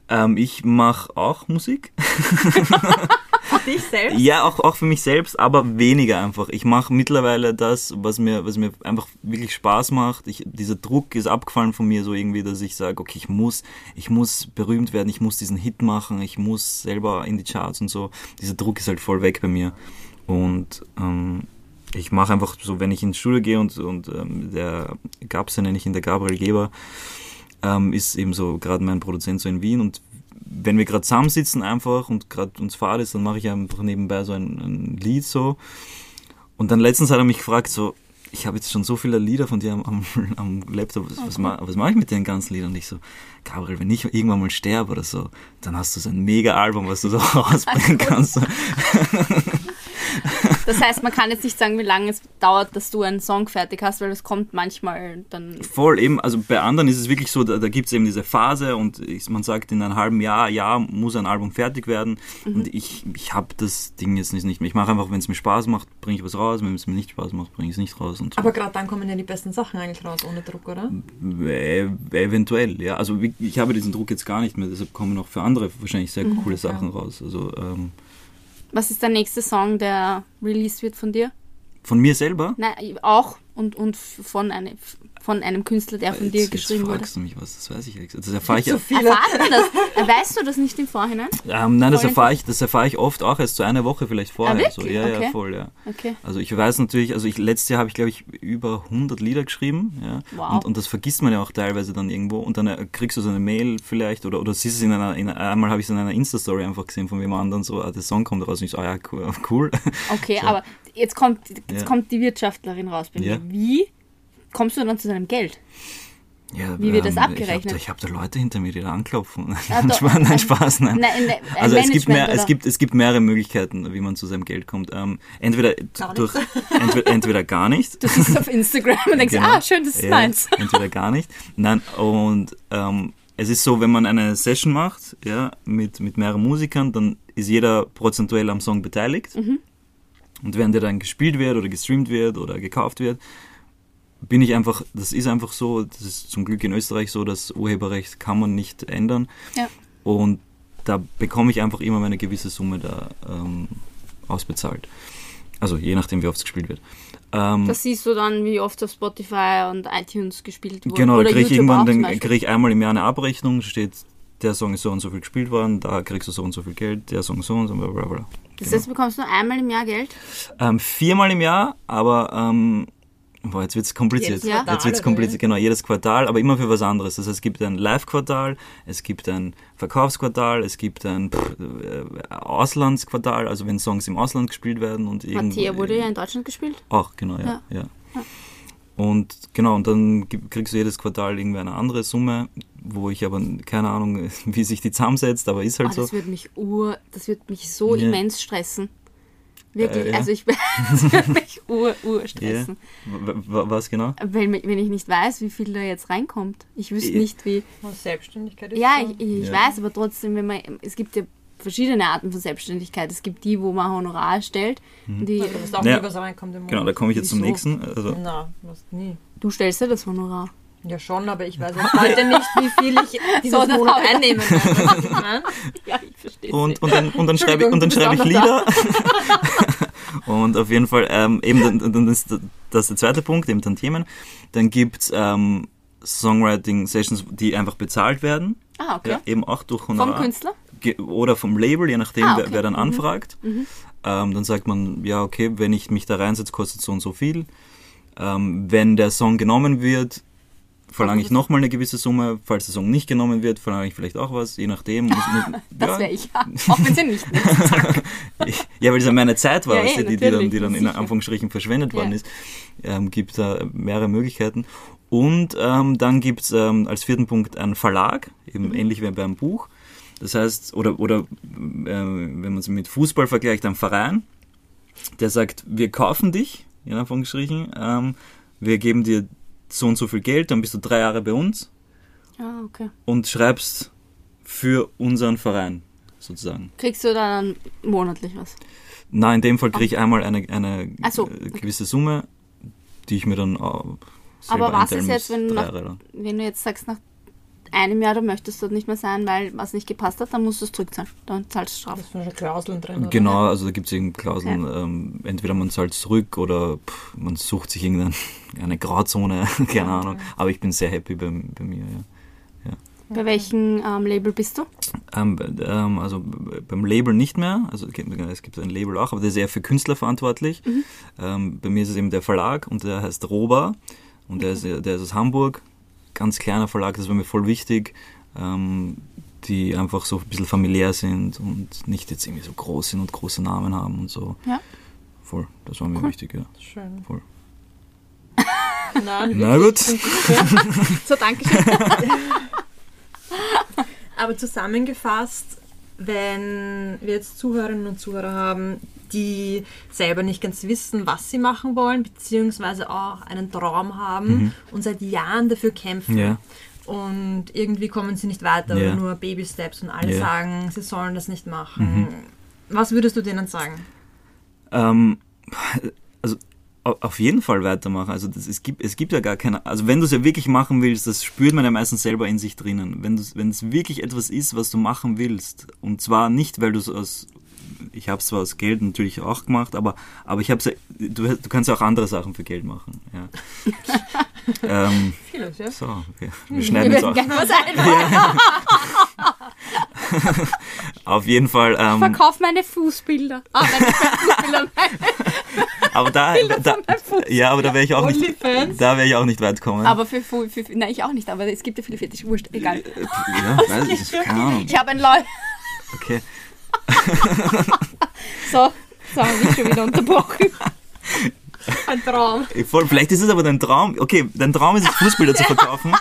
Ähm, ich mache auch Musik. für dich selbst? Ja, auch, auch für mich selbst, aber weniger einfach. Ich mache mittlerweile das, was mir, was mir einfach wirklich Spaß macht. Ich, dieser Druck ist abgefallen von mir so irgendwie, dass ich sage, okay, ich muss, ich muss berühmt werden, ich muss diesen Hit machen, ich muss selber in die Charts und so. Dieser Druck ist halt voll weg bei mir. Und ähm, ich mache einfach so, wenn ich ins Studio gehe und, und ähm, der Gabs, nenne ich ihn der Gabriel Geber, ähm, ist eben so gerade mein Produzent so in Wien und wenn wir gerade zusammensitzen einfach und gerade uns fahrt ist, dann mache ich einfach nebenbei so ein, ein, Lied so. Und dann letztens hat er mich gefragt, so, ich habe jetzt schon so viele Lieder von dir am, am, am Laptop, was, was, was mache ich mit den ganzen Liedern? Und ich so, Gabriel, wenn ich irgendwann mal sterbe oder so, dann hast du so ein Mega-Album, was du so rausbringen kannst. Das heißt, man kann jetzt nicht sagen, wie lange es dauert, dass du einen Song fertig hast, weil das kommt manchmal dann. Voll, eben, also bei anderen ist es wirklich so, da, da gibt es eben diese Phase und ich, man sagt, in einem halben Jahr, Jahr muss ein Album fertig werden. Mhm. Und ich, ich habe das Ding jetzt nicht mehr. Ich mache einfach, wenn es mir Spaß macht, bringe ich was raus, wenn es mir nicht Spaß macht, bringe ich es nicht raus. So. Aber gerade dann kommen ja die besten Sachen eigentlich raus, ohne Druck, oder? E eventuell, ja. Also ich habe diesen Druck jetzt gar nicht mehr, deshalb kommen auch für andere wahrscheinlich sehr mhm, coole Sachen ja. raus. Also ähm, was ist der nächste Song, der released wird von dir? Von mir selber? Nein, auch und, und von, eine, von einem Künstler, der von jetzt, dir geschrieben wurde. du mich was, das weiß ich nicht. Das erfahre ich so viele. das? Äh, weißt du das nicht im Vorhinein? Ähm, nein, das erfahre, ich, das erfahre ich oft auch erst so eine Woche vielleicht vorher. Ah, so. Ja, okay. ja, voll, ja. Okay. Also ich weiß natürlich, also ich, letztes Jahr habe ich glaube ich über 100 Lieder geschrieben. Ja. Wow. Und, und das vergisst man ja auch teilweise dann irgendwo und dann äh, kriegst du so eine Mail vielleicht oder, oder siehst es in einer, in, einmal habe ich es in einer Insta-Story einfach gesehen von jemand anderen so, ah, der Song kommt raus und ich so, ah ja, cool. cool. Okay, so. aber jetzt kommt, jetzt ja. kommt die Wirtschaftlerin raus bei mir. Ja. Wie kommst du dann zu deinem Geld? Ja, Wie wird das abgerechnet? Ich habe da, hab da, Leute hinter mir, die da anklopfen. Ja, nein, Spaß, nein. nein, nein also es gibt, mehr, es, gibt, es gibt mehrere Möglichkeiten, wie man zu seinem Geld kommt. Ähm, entweder, durch, entweder, entweder gar nicht. Du siehst auf Instagram und denkst, genau. ah, schön, das ist ja, meins. Entweder gar nicht. Nein, und ähm, es ist so, wenn man eine Session macht ja, mit, mit mehreren Musikern, dann ist jeder prozentuell am Song beteiligt. Mhm. Und während der dann gespielt wird oder gestreamt wird oder gekauft wird, bin ich einfach, das ist einfach so, das ist zum Glück in Österreich so, das Urheberrecht kann man nicht ändern. Ja. Und da bekomme ich einfach immer meine gewisse Summe da ähm, ausbezahlt. Also je nachdem, wie oft es gespielt wird. Ähm, das siehst du dann, wie oft auf Spotify und iTunes gespielt wurde. Genau, da kriege ich irgendwann, dann kriege ich einmal im Jahr eine Abrechnung, steht, der Song ist so und so viel gespielt worden, da kriegst du so und so viel Geld, der Song so und so, bla bla bla. Das heißt, du bekommst nur einmal im Jahr Geld? Ähm, viermal im Jahr, aber ähm, Boah, jetzt wird es kompliziert. Jedes Quartal, jetzt wird es kompliziert, genau, jedes Quartal, aber immer für was anderes. Das heißt, es gibt ein Live-Quartal, es gibt ein Verkaufsquartal, es gibt ein pff, äh, Auslandsquartal, also wenn Songs im Ausland gespielt werden und Mattia wurde ja in Deutschland gespielt. Auch, genau, ja. ja. ja. Und genau, und dann kriegst du jedes Quartal irgendwie eine andere Summe, wo ich aber keine Ahnung, wie sich die zusammensetzt, aber ist halt oh, so. Das wird mich ur, das wird mich so ja. immens stressen. Wirklich, äh, ja. also ich würde mich ur, ur stressen. Ja. Was genau? Wenn, wenn ich nicht weiß, wie viel da jetzt reinkommt. Ich wüsste ja. nicht, wie. Selbstständigkeit ist Ja, ich, ich weiß, aber trotzdem, wenn man, es gibt ja verschiedene Arten von Selbstständigkeit. Es gibt die, wo man Honorar stellt. Mhm. Die, also, auch ja. nie, was reinkommt im Genau, da komme ich jetzt Wieso? zum nächsten. Also. Na, was nie. Du stellst ja das Honorar. Ja, schon, aber ich weiß heute nicht, wie viel ich dieses so, Monat einnehmen werde. ja, ich verstehe. Und, und dann, und dann schreibe ich, und dann schreibe ich Lieder. und auf jeden Fall, ähm, eben, dann, dann ist das der zweite Punkt, eben dann Themen. Dann gibt es ähm, Songwriting-Sessions, die einfach bezahlt werden. Ah, okay. Ja, eben auch durch Honorar. Vom Künstler? Oder vom Label, je nachdem, ah, okay. wer, wer, dann mhm. anfragt. Mhm. Ähm, dann sagt man, ja, okay, wenn ich mich da reinsetze, kostet so und so viel. Ähm, wenn der Song genommen wird, verlange ich nochmal eine gewisse Summe. Falls der Song nicht genommen wird, verlange ich vielleicht auch was, je nachdem. Muss, muss, das ja. wäre ich, ja. Auch wenn sie nicht Ja, weil es ja meine Zeit war, ja, weißt, die, die, dann, die dann in Anführungsstrichen verschwendet worden ist. Ähm, gibt da mehrere Möglichkeiten. Und ähm, dann gibt es ähm, als vierten Punkt einen Verlag, eben mhm. ähnlich wie beim Buch. Das heißt, oder, oder äh, wenn man es mit Fußball vergleicht, ein Verein, der sagt, wir kaufen dich, in Anführungsstrichen, ähm, wir geben dir so und so viel Geld, dann bist du drei Jahre bei uns ah, okay. und schreibst für unseren Verein sozusagen. Kriegst du dann monatlich was? Nein, in dem Fall kriege ich einmal eine, eine so, okay. gewisse Summe, die ich mir dann auch Aber was ist jetzt, wenn, nach, wenn du jetzt sagst, nach einem Jahr, du möchtest dort nicht mehr sein, weil was nicht gepasst hat, dann musst du es zurückzahlen. Dann zahlst du Strafe. Das sind schon Klauseln drin. Genau, oder? also da gibt es eben Klauseln. Ja. Ähm, entweder man zahlt zurück oder pff, man sucht sich irgendeine Grauzone, keine Ahnung. Aber ich bin sehr happy bei, bei mir, ja. ja. Bei welchem ähm, Label bist du? Ähm, ähm, also beim Label nicht mehr. Also es gibt ein Label auch, aber der ist eher für Künstler verantwortlich. Mhm. Ähm, bei mir ist es eben der Verlag und der heißt Roba und okay. der, ist, der ist aus Hamburg. Ganz kleiner Verlag, das war mir voll wichtig. Ähm, die einfach so ein bisschen familiär sind und nicht jetzt irgendwie so groß sind und große Namen haben und so. Ja. Voll, das war mir cool. wichtig, ja. Schön. Voll. Na, Na gut. so, danke schön. Aber zusammengefasst, wenn wir jetzt Zuhörerinnen und Zuhörer haben, die selber nicht ganz wissen, was sie machen wollen, beziehungsweise auch einen Traum haben mhm. und seit Jahren dafür kämpfen. Ja. Und irgendwie kommen sie nicht weiter ja. nur Baby-Steps und alle ja. sagen, sie sollen das nicht machen. Mhm. Was würdest du denen sagen? Ähm, also auf jeden Fall weitermachen. Also das, es, gibt, es gibt ja gar keine. Also wenn du es ja wirklich machen willst, das spürt man ja meistens selber in sich drinnen. Wenn, wenn es wirklich etwas ist, was du machen willst, und zwar nicht, weil du es aus. Ich habe es zwar aus Geld natürlich auch gemacht, aber, aber ich habe ja, du, du kannst ja auch andere Sachen für Geld machen. Ja. ähm, Vieles, ja. So, okay. wir schneiden wir es auch. Ja. Auf jeden Fall. Ähm, ich verkaufe meine Fußbilder. Ah, meine Fußbilder. aber da, da ja, aber da wäre ich auch nicht, da wäre ich auch nicht weit kommen. Aber für, für, für, nein, ich auch nicht, aber es gibt ja viele Fetisch, wurscht, egal. Ja, weiß ich, keine Ahnung. Ich habe ein Leu. Okay. so, so haben wir schon wieder unterbrochen. Ein Traum. Voll, vielleicht ist es aber dein Traum. Okay, dein Traum ist es, Fußbilder zu verkaufen.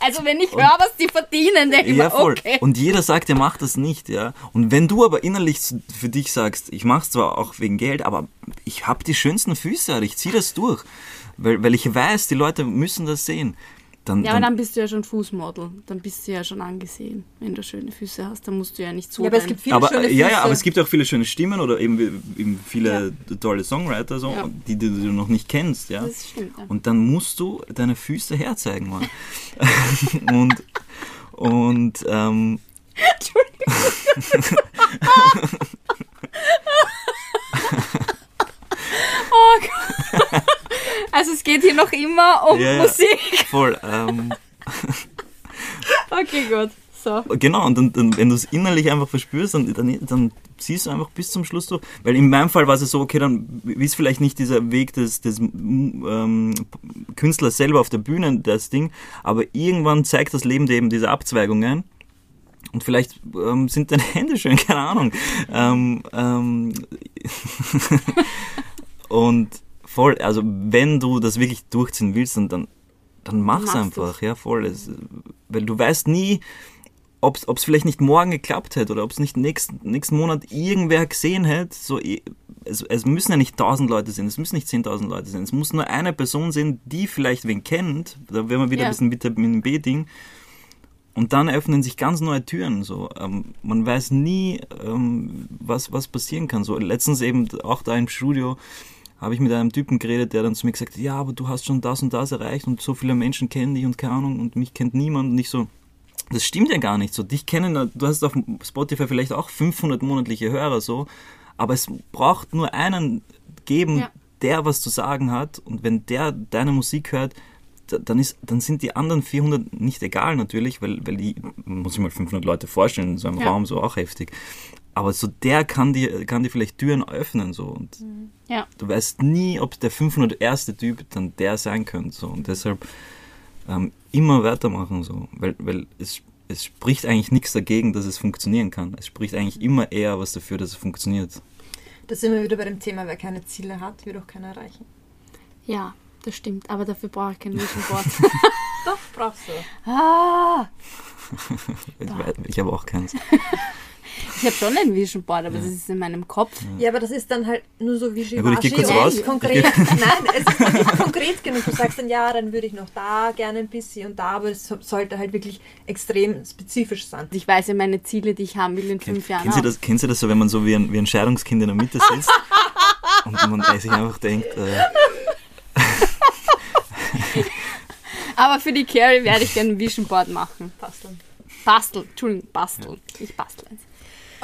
Also wenn ich höre, was die verdienen, denke ich ja, voll. okay. Und jeder sagt, er macht das nicht, ja. Und wenn du aber innerlich für dich sagst, ich mache es zwar auch wegen Geld, aber ich habe die schönsten Füße, ich ziehe das durch, weil, weil ich weiß, die Leute müssen das sehen. Dann, ja, aber dann bist du ja schon Fußmodel. Dann bist du ja schon angesehen. Wenn du schöne Füße hast, dann musst du ja nicht so. Ja, aber es gibt viele aber, schöne Füße. Ja, ja, aber es gibt auch viele schöne Stimmen oder eben, eben viele ja. tolle Songwriter, so, ja. die, die, du noch nicht kennst. Ja? Das stimmt. Ja. Und dann musst du deine Füße herzeigen, Mann. und und ähm, Entschuldigung. oh Gott. Also es geht hier noch immer um ja, Musik. Voll. Ähm. okay, gut. So. Genau, und dann, dann wenn du es innerlich einfach verspürst, dann, dann, dann ziehst du einfach bis zum Schluss durch. Weil in meinem Fall war es so, okay, dann ist vielleicht nicht dieser Weg des, des ähm, Künstlers selber auf der Bühne, das Ding, aber irgendwann zeigt das Leben dir eben diese Abzweigungen. Und vielleicht ähm, sind deine Hände schön, keine Ahnung. Ähm, ähm und voll, also wenn du das wirklich durchziehen willst, dann, dann, dann mach's einfach, du's. ja, voll. Es, weil du weißt nie, ob es vielleicht nicht morgen geklappt hätte oder ob es nicht nächsten, nächsten Monat irgendwer gesehen hätte. So, es, es müssen ja nicht tausend Leute sein, es müssen nicht zehntausend Leute sein. Es muss nur eine Person sein, die vielleicht wen kennt. Da wären wir wieder ja. ein bisschen dem B-Ding. Und dann öffnen sich ganz neue Türen. So, ähm, man weiß nie, ähm, was, was passieren kann. So letztens eben auch da im Studio habe ich mit einem Typen geredet, der dann zu mir gesagt hat, ja, aber du hast schon das und das erreicht und so viele Menschen kennen dich und keine Ahnung und mich kennt niemand und ich so, das stimmt ja gar nicht so. Dich kennen, du hast auf Spotify vielleicht auch 500 monatliche Hörer so, aber es braucht nur einen geben, ja. der was zu sagen hat und wenn der deine Musik hört, dann, ist, dann sind die anderen 400 nicht egal natürlich, weil, weil die, muss ich mal 500 Leute vorstellen, in so einem ja. Raum so auch heftig aber so der kann dir, kann dir vielleicht Türen öffnen, so. Und mhm. ja. du weißt nie, ob der 501. Typ dann der sein könnte, so. Und deshalb ähm, immer weitermachen, so. Weil, weil es, es spricht eigentlich nichts dagegen, dass es funktionieren kann. Es spricht eigentlich immer eher was dafür, dass es funktioniert. Da sind wir wieder bei dem Thema, wer keine Ziele hat, wird auch keiner erreichen. Ja, das stimmt. Aber dafür brauche ich kein Vision Board. Doch, brauchst du. Ah! ich, ich habe auch keins. Ich habe schon ein Vision Board, aber ja. das ist in meinem Kopf. Ja, aber das ist dann halt nur so wie ja, gut, raus. konkret. Nein, es ist nicht konkret genug. Du sagst dann, ja, dann würde ich noch da gerne ein bisschen und da, aber es sollte halt wirklich extrem spezifisch sein. Ich weiß ja meine Ziele, die ich haben will in fünf Jahren. Kennen Sie, das, kennen Sie das so, wenn man so wie ein, wie ein Scheidungskind in der Mitte sitzt und man sich einfach denkt, äh, Aber für die Carrie werde ich gerne ein Vision Board machen. Basteln. Basteln, Entschuldigung, basteln. Ja. Ich bastel eins.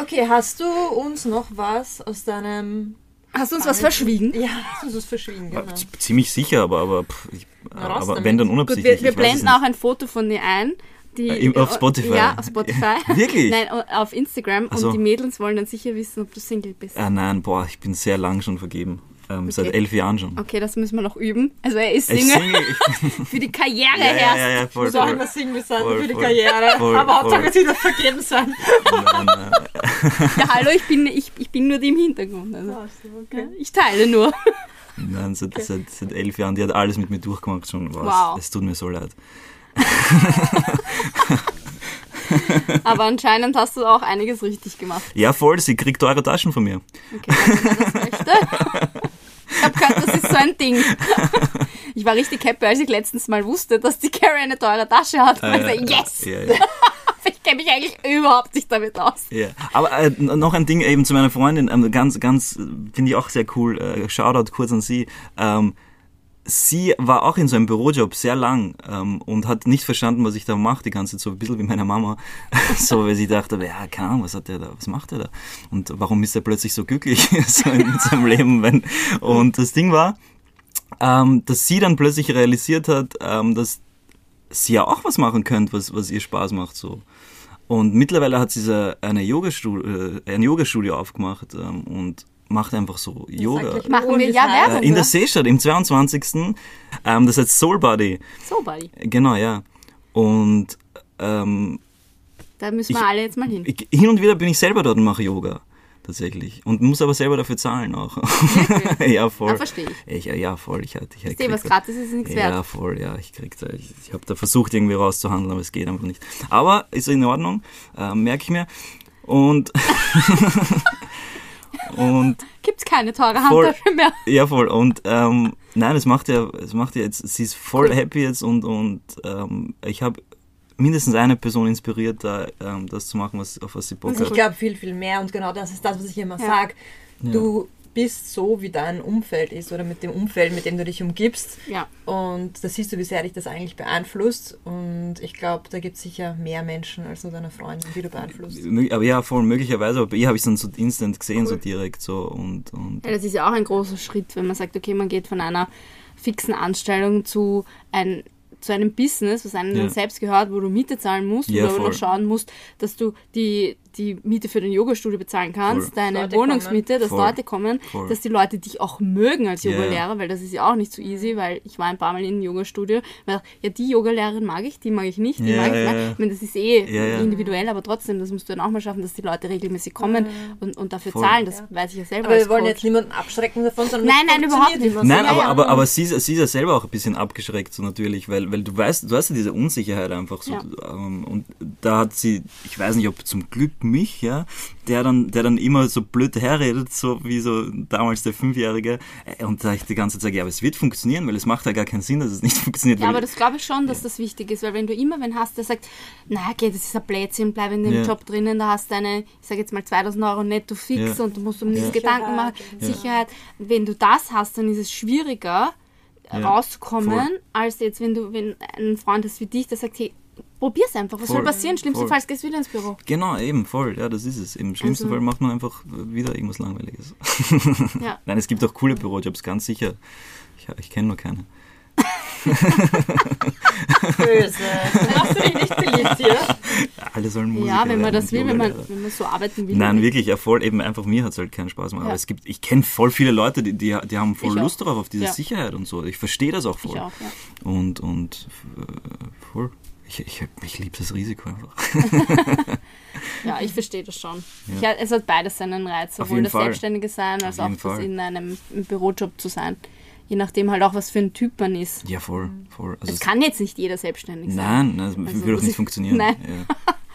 Okay, hast du uns noch was aus deinem. Hast du uns was verschwiegen? Ja, hast du uns was verschwiegen, genau. Ziemlich sicher, aber, aber, pff, ich, aber wenn dann unabsichtlich. Gut, wir, wir blenden auch ein Foto von dir ein. Die, Äh, auf Spotify? Ja, auf Spotify. Wirklich? Nein, auf Instagram. Ach so. Und die Mädels wollen dann sicher wissen, ob du Single bist. Ah, nein, boah, ich bin sehr lang schon vergeben. Ähm, Seit Okay. elf Jahren schon. Okay, das müssen wir noch üben. Also er ist Ich Single singe, ich, für die Karriere ja, ja, her. ja, ja, voll, Muss auch voll. immer Single sein Voll, für die voll. Karriere. Voll, Aber Hauptsache, sie darf vergeben sein. Nein, nein. Ja, hallo, ich bin, ich, ich bin nur die im Hintergrund. Also. Ja, Okay. ich teile nur. Nein, seit, seit, seit elf Jahren, die hat alles mit mir durchgemacht schon. Was? Wow. Es tut mir so leid. Aber anscheinend hast du auch einiges richtig gemacht. Ja, voll, sie kriegt teure Taschen von mir. Okay, wenn man das möchte. Ich habe gehört, das ist so ein Ding. Ich war richtig happy, als ich letztens mal wusste, dass die Carrie eine teure Tasche hat. Und ich Äh, so, yes! Ja, ja. Ich kenne mich eigentlich überhaupt nicht damit aus. Ja, aber äh, noch ein Ding eben zu meiner Freundin, ähm, ganz, ganz, finde ich auch sehr cool, äh, Shoutout kurz an sie. Ähm, sie war auch in so einem Bürojob sehr lang ähm, und hat nicht verstanden, was ich da mache, die ganze Zeit, so ein bisschen wie meine Mama. so, weil sie dachte, ja, keine Ahnung, was hat der da, was macht er da? Und warum ist er plötzlich so glücklich so in seinem Leben? Wenn, und das Ding war, ähm, dass sie dann plötzlich realisiert hat, ähm, dass sie ja auch was machen könnte, was, was ihr Spaß macht. So. Und mittlerweile hat sie eine Yogastudio, äh, ein Yogastudio aufgemacht ähm, und macht einfach so Yoga. gleich Machen wir das ja heißt- Werbung. Äh, in der? Seestadt, im 22. Ähm, das heißt Soul Body. So, Buddy. Genau, ja. Und ähm, Da müssen wir Ich- alle jetzt mal hin. ich, hin und wieder bin ich selber dort und mache Yoga. Tatsächlich. Und muss aber selber dafür zahlen auch. ja, voll. Ja, verstehe ich. Ja, voll. Ich, ich, ich eh was da- gratis ist, ist nichts ja, wert. voll, ja, ich krieg da, ich, ich habe da versucht irgendwie rauszuhandeln, aber es geht einfach nicht. Aber ist in Ordnung, äh, merke ich mir. Und und Gibt's keine teure Voll. Handtasche mehr. ja voll und ähm, nein, es macht ja, es macht ja jetzt, sie ist voll happy jetzt und und ähm, ich habe mindestens eine Person inspiriert, da ähm, das zu machen, was auf was sie Bock Und ich hat. glaube viel, viel mehr. Und genau das ist das, was ich immer Ja. sage. Du bist so, wie dein Umfeld ist oder mit dem Umfeld, mit dem du dich umgibst. Ja. Und da siehst du, wie sehr dich das eigentlich beeinflusst. Und ich glaube, da gibt es sicher mehr Menschen als nur deine Freundin, die du beeinflusst. Aber ja, voll möglicherweise, aber bei ihr habe ich dann so instant gesehen, so direkt so und und Ja, das ist ja auch ein großer Schritt, wenn man sagt, okay, man geht von einer fixen Anstellung zu, ein, zu einem Business, was einem Ja. dann selbst gehört, wo du Miete zahlen musst Ja, voll. noch schauen musst, dass du die, die Miete für dein Yogastudio bezahlen kannst, Voll. deine Leute Wohnungsmiete, dass Voll. Leute kommen, Voll. dass die Leute dich auch mögen als Ja. Yogalehrer, weil das ist ja auch nicht so easy, weil ich war ein paar Mal in einem Yogastudio, weil ja, die Yogalehrerin mag ich, die mag ich nicht, die Ja, mag ich ja. Ich meine, das ist eh ja. individuell, aber trotzdem, das musst du dann auch mal schaffen, dass die Leute regelmäßig kommen und, und dafür Voll. zahlen. Das weiß ich ja selber Aber als wir wollen Coach. jetzt niemanden abschrecken davon, sondern Nein, nein, überhaupt nicht. Nein, aber, aber, aber sie, ist- sie ist ja selber auch ein bisschen abgeschreckt, so natürlich, weil, weil du weißt, du hast ja diese Unsicherheit einfach so. Ja. Ähm, und da hat sie, ich weiß nicht, ob zum Glück mich, ja, der dann, der dann immer so blöd herredet, so wie so damals der Fünfjährige. Äh, Und da ich die ganze Zeit sage, ja, aber es wird funktionieren, weil es macht ja gar keinen Sinn, dass es nicht funktioniert. Ja, aber das glaube ich schon, dass das wichtig ist, weil wenn du immer wen hast, der sagt, na okay, das ist ein Blödsinn, bleib in dem Ja. Job drinnen, da hast du eine, ich sage jetzt mal 2000 Euro netto fix Ja. und du musst um nichts Gedanken machen, ja. Sicherheit. Wenn du das hast, dann ist es schwieriger Ja, rauszukommen, voll. als jetzt, wenn du wenn ein Freund hast wie dich, der sagt, hey, probier's einfach, was soll Voll, passieren? Schlimmstenfalls gehst du wieder ins Büro. Genau, eben, voll, ja, das ist es. Im schlimmsten Also- Fall macht man einfach wieder irgendwas Langweiliges. Ja. Nein, es gibt auch coole Bürojobs, ganz sicher. Ich, ich kenne nur keine. Böse. Machst du dich nicht beliebt hier? Alle sollen Musiker Ja, wenn man das will, wenn man, wenn man so arbeiten will. Nein, wirklich, ja, voll, eben einfach mir hat es halt keinen Spaß gemacht. Ja. Aber es gibt, ich kenne voll viele Leute, die, die, die haben voll Ich auch. Lust darauf, auf diese Ja. Sicherheit und so. Ich verstehe das auch voll. Ich auch, ja. Und, und äh, voll. Ich, ich, ich liebe das Risiko einfach. Ja, ich verstehe das schon. Ja. Ich, es hat beides seinen Reiz, sowohl das Fall. Selbstständige sein, als auch das Fall. in einem Bürojob zu sein. Je nachdem halt auch, was für ein Typ man ist. Ja, voll, voll. Also Es kann jetzt nicht jeder selbstständig sein. nein, nein, das Also würde auch nicht ich- funktionieren. Nein.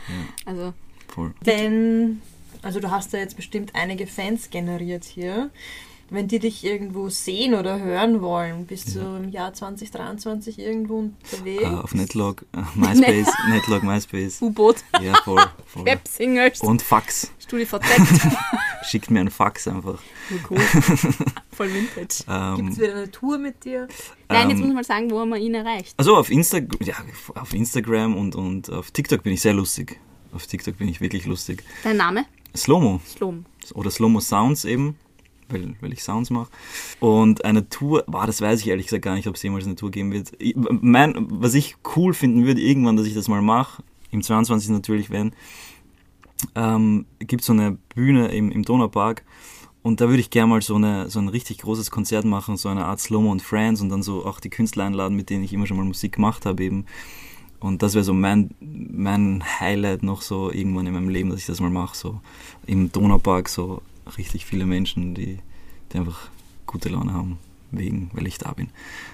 Ja, Also, voll. Wenn, also du hast ja jetzt bestimmt einige Fans generiert hier. Wenn die dich irgendwo sehen oder hören wollen, bist du im Jahr 2023 irgendwo unterwegs? Äh, auf Netlog, äh, MySpace, Netlog, MySpace. U-Boot, Ja, voll, voll. Web-Singles, Und Fax. StudiVZ. Schickt mir einen Fax einfach. cool. Voll vintage. Gibt es Ähm, wieder eine Tour mit dir? Nein, jetzt ähm, muss man sagen, wo man ihn erreicht. Also auf, Insta ja, auf Instagram und, und auf TikTok bin ich sehr lustig. Auf TikTok bin ich wirklich lustig. Dein Name? Slomo Slom. oder Slomo Sounds eben. Weil, weil ich Sounds mache. Und eine Tour, boah, das weiß ich ehrlich gesagt gar nicht, ob es jemals eine Tour geben wird. Ich, mein, was ich cool finden würde, irgendwann, dass ich das mal mache, im 22. natürlich, wenn, ähm, gibt so eine Bühne im, im Donaupark und da würde ich gerne mal so, eine, so ein richtig großes Konzert machen, so eine Art Slow-Mo und Friends und dann so auch die Künstler einladen, mit denen ich immer schon mal Musik gemacht habe eben. Und das wäre so mein, mein Highlight noch so irgendwann in meinem Leben, dass ich das mal mache, so im Donaupark, so richtig viele Menschen, die, die einfach gute Laune haben, wegen, weil ich da bin.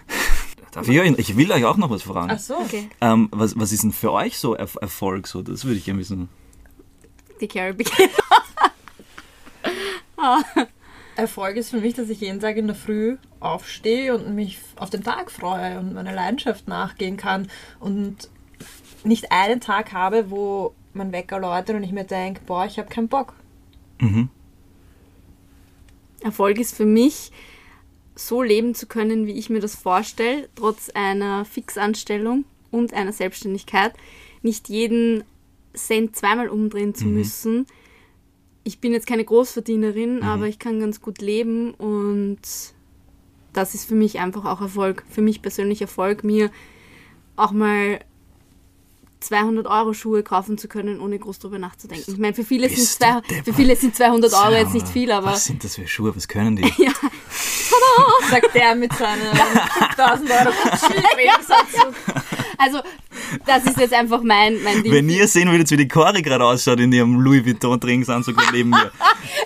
Darf ich, euch, ich will euch auch noch was fragen. Ach so, okay. Ähm, was, was ist denn für euch so er Erfolg? So, das würde ich gerne wissen. Die Caribbean. Erfolg ist für mich, dass ich jeden Tag in der Früh aufstehe und mich auf den Tag freue und meiner Leidenschaft nachgehen kann und nicht einen Tag habe, wo mein Wecker läutet und ich mir denke, boah, ich habe keinen Bock. Mhm. Erfolg ist für mich, so leben zu können, wie ich mir das vorstelle, trotz einer Fixanstellung und einer Selbstständigkeit. Nicht jeden Cent zweimal umdrehen zu Mhm. müssen. Ich bin jetzt keine Großverdienerin, Mhm. aber ich kann ganz gut leben und das ist für mich einfach auch Erfolg. Für mich persönlich Erfolg, mir auch mal 200 Euro Schuhe kaufen zu können, ohne groß drüber nachzudenken. Ich meine, für viele, sind, zwei, für viele sind 200 Euro jetzt nicht viel, aber Was sind das für Schuhe? Was können die? ja, Sagt der mit seinem 5000 Euro Gucci-Trainingsanzug. also das ist jetzt einfach mein, mein Ding. Wenn ihr sehen würdet, wie die Cori gerade ausschaut in ihrem Louis Vuitton Trainingsanzug neben mir.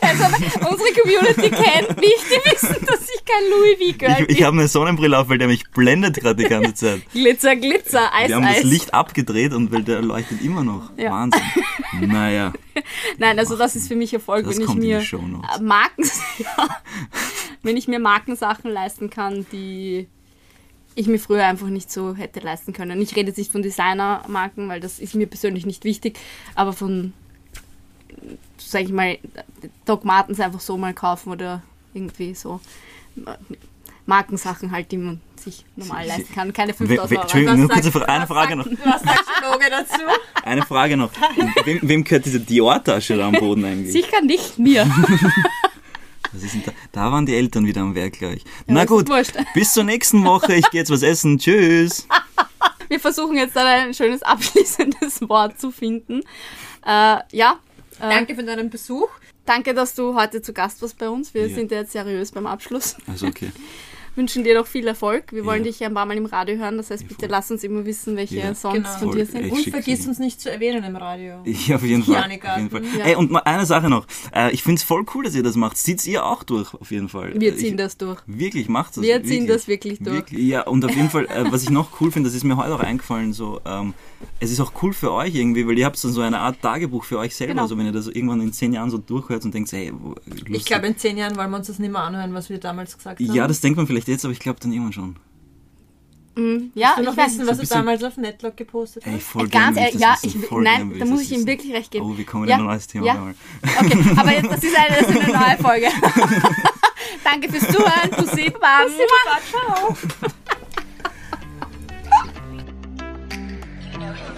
Also unsere Community kennt mich, die wissen, dass ich kein Louis V Girl Ich, ich habe eine Sonnenbrille auf, weil der mich blendet gerade die ganze Zeit. bin. Glitzer, Glitzer, Eis, Wir haben Eis. das Licht abgedreht und weil der leuchtet immer noch. Ja. Wahnsinn. Naja, Nein, also das ist für mich Erfolg, das wenn ich mir Marken, ja, wenn ich mir Markensachen leisten kann, die ich mir früher einfach nicht so hätte leisten können. Ich rede jetzt nicht von Designermarken, weil das ist mir persönlich nicht wichtig, aber von, sag ich mal, Doc Martens einfach so mal kaufen oder irgendwie so Markensachen halt, die man sich normal Sie- leisten kann. Keine We- 5000 we- Euro. Entschuldigung, nur kurze sagt- Fra eine Frage sagt- noch. Was dazu? Eine Frage noch. Wem, wem gehört diese Dior-Tasche da am Boden eigentlich? Sicher nicht mir. Was ist denn da? da waren die Eltern wieder am Werk gleich. Na ist gut, bis zur nächsten Woche. Ich gehe jetzt was essen. Tschüss. Wir versuchen jetzt dann ein schönes abschließendes Wort zu finden. Äh, ja. Äh, Danke für deinen Besuch. Danke, dass du heute zu Gast warst bei uns. Wir Ja. sind ja jetzt seriös beim Abschluss. Also okay. Wünschen dir noch viel Erfolg. Wir wollen Ja. dich ein paar Mal im Radio hören. Das heißt, bitte voll. lass uns immer wissen, welche Ja. Songs Genau. von Voll, dir sind. Und vergiss uns nicht zu erwähnen im Radio. Ja, auf jeden Fall. Auf jeden Fall. Ja. Ey, und mal eine Sache noch. Äh, ich finde es voll cool, dass ihr das macht. Zieht ihr auch durch, auf jeden Fall. Wir Äh, ziehen ich, das durch. Wirklich, macht das. Wir wirklich. ziehen das wirklich durch. Wirklich, ja, und auf jeden Fall, äh, was ich noch cool finde, das ist mir heute auch eingefallen, so, ähm, es ist auch cool für euch irgendwie, weil ihr habt dann so eine Art Tagebuch für euch selber, Genau. also wenn ihr das irgendwann in zehn Jahren so durchhört und denkt, hey, wo- lustig. Ich glaube, in zehn Jahren wollen wir uns das nicht mehr anhören, was wir damals gesagt haben. Ja, das denkt man vielleicht nicht jetzt, aber ich glaube dann irgendwann schon. Mhm. Ja, ich noch weiß wissen, was so du damals auf Netlock gepostet hast. Ey, voll Ganz ehrlich, ja, ich, nein, da muss ich ihm wirklich recht geben. Oh, wir kommen ja. in ein neues Thema. Ja. Okay, aber jetzt, das, ist eine, das ist eine neue Folge. Danke fürs Zuhören. Bussi, Baba. Bussi, Baba. Ciao.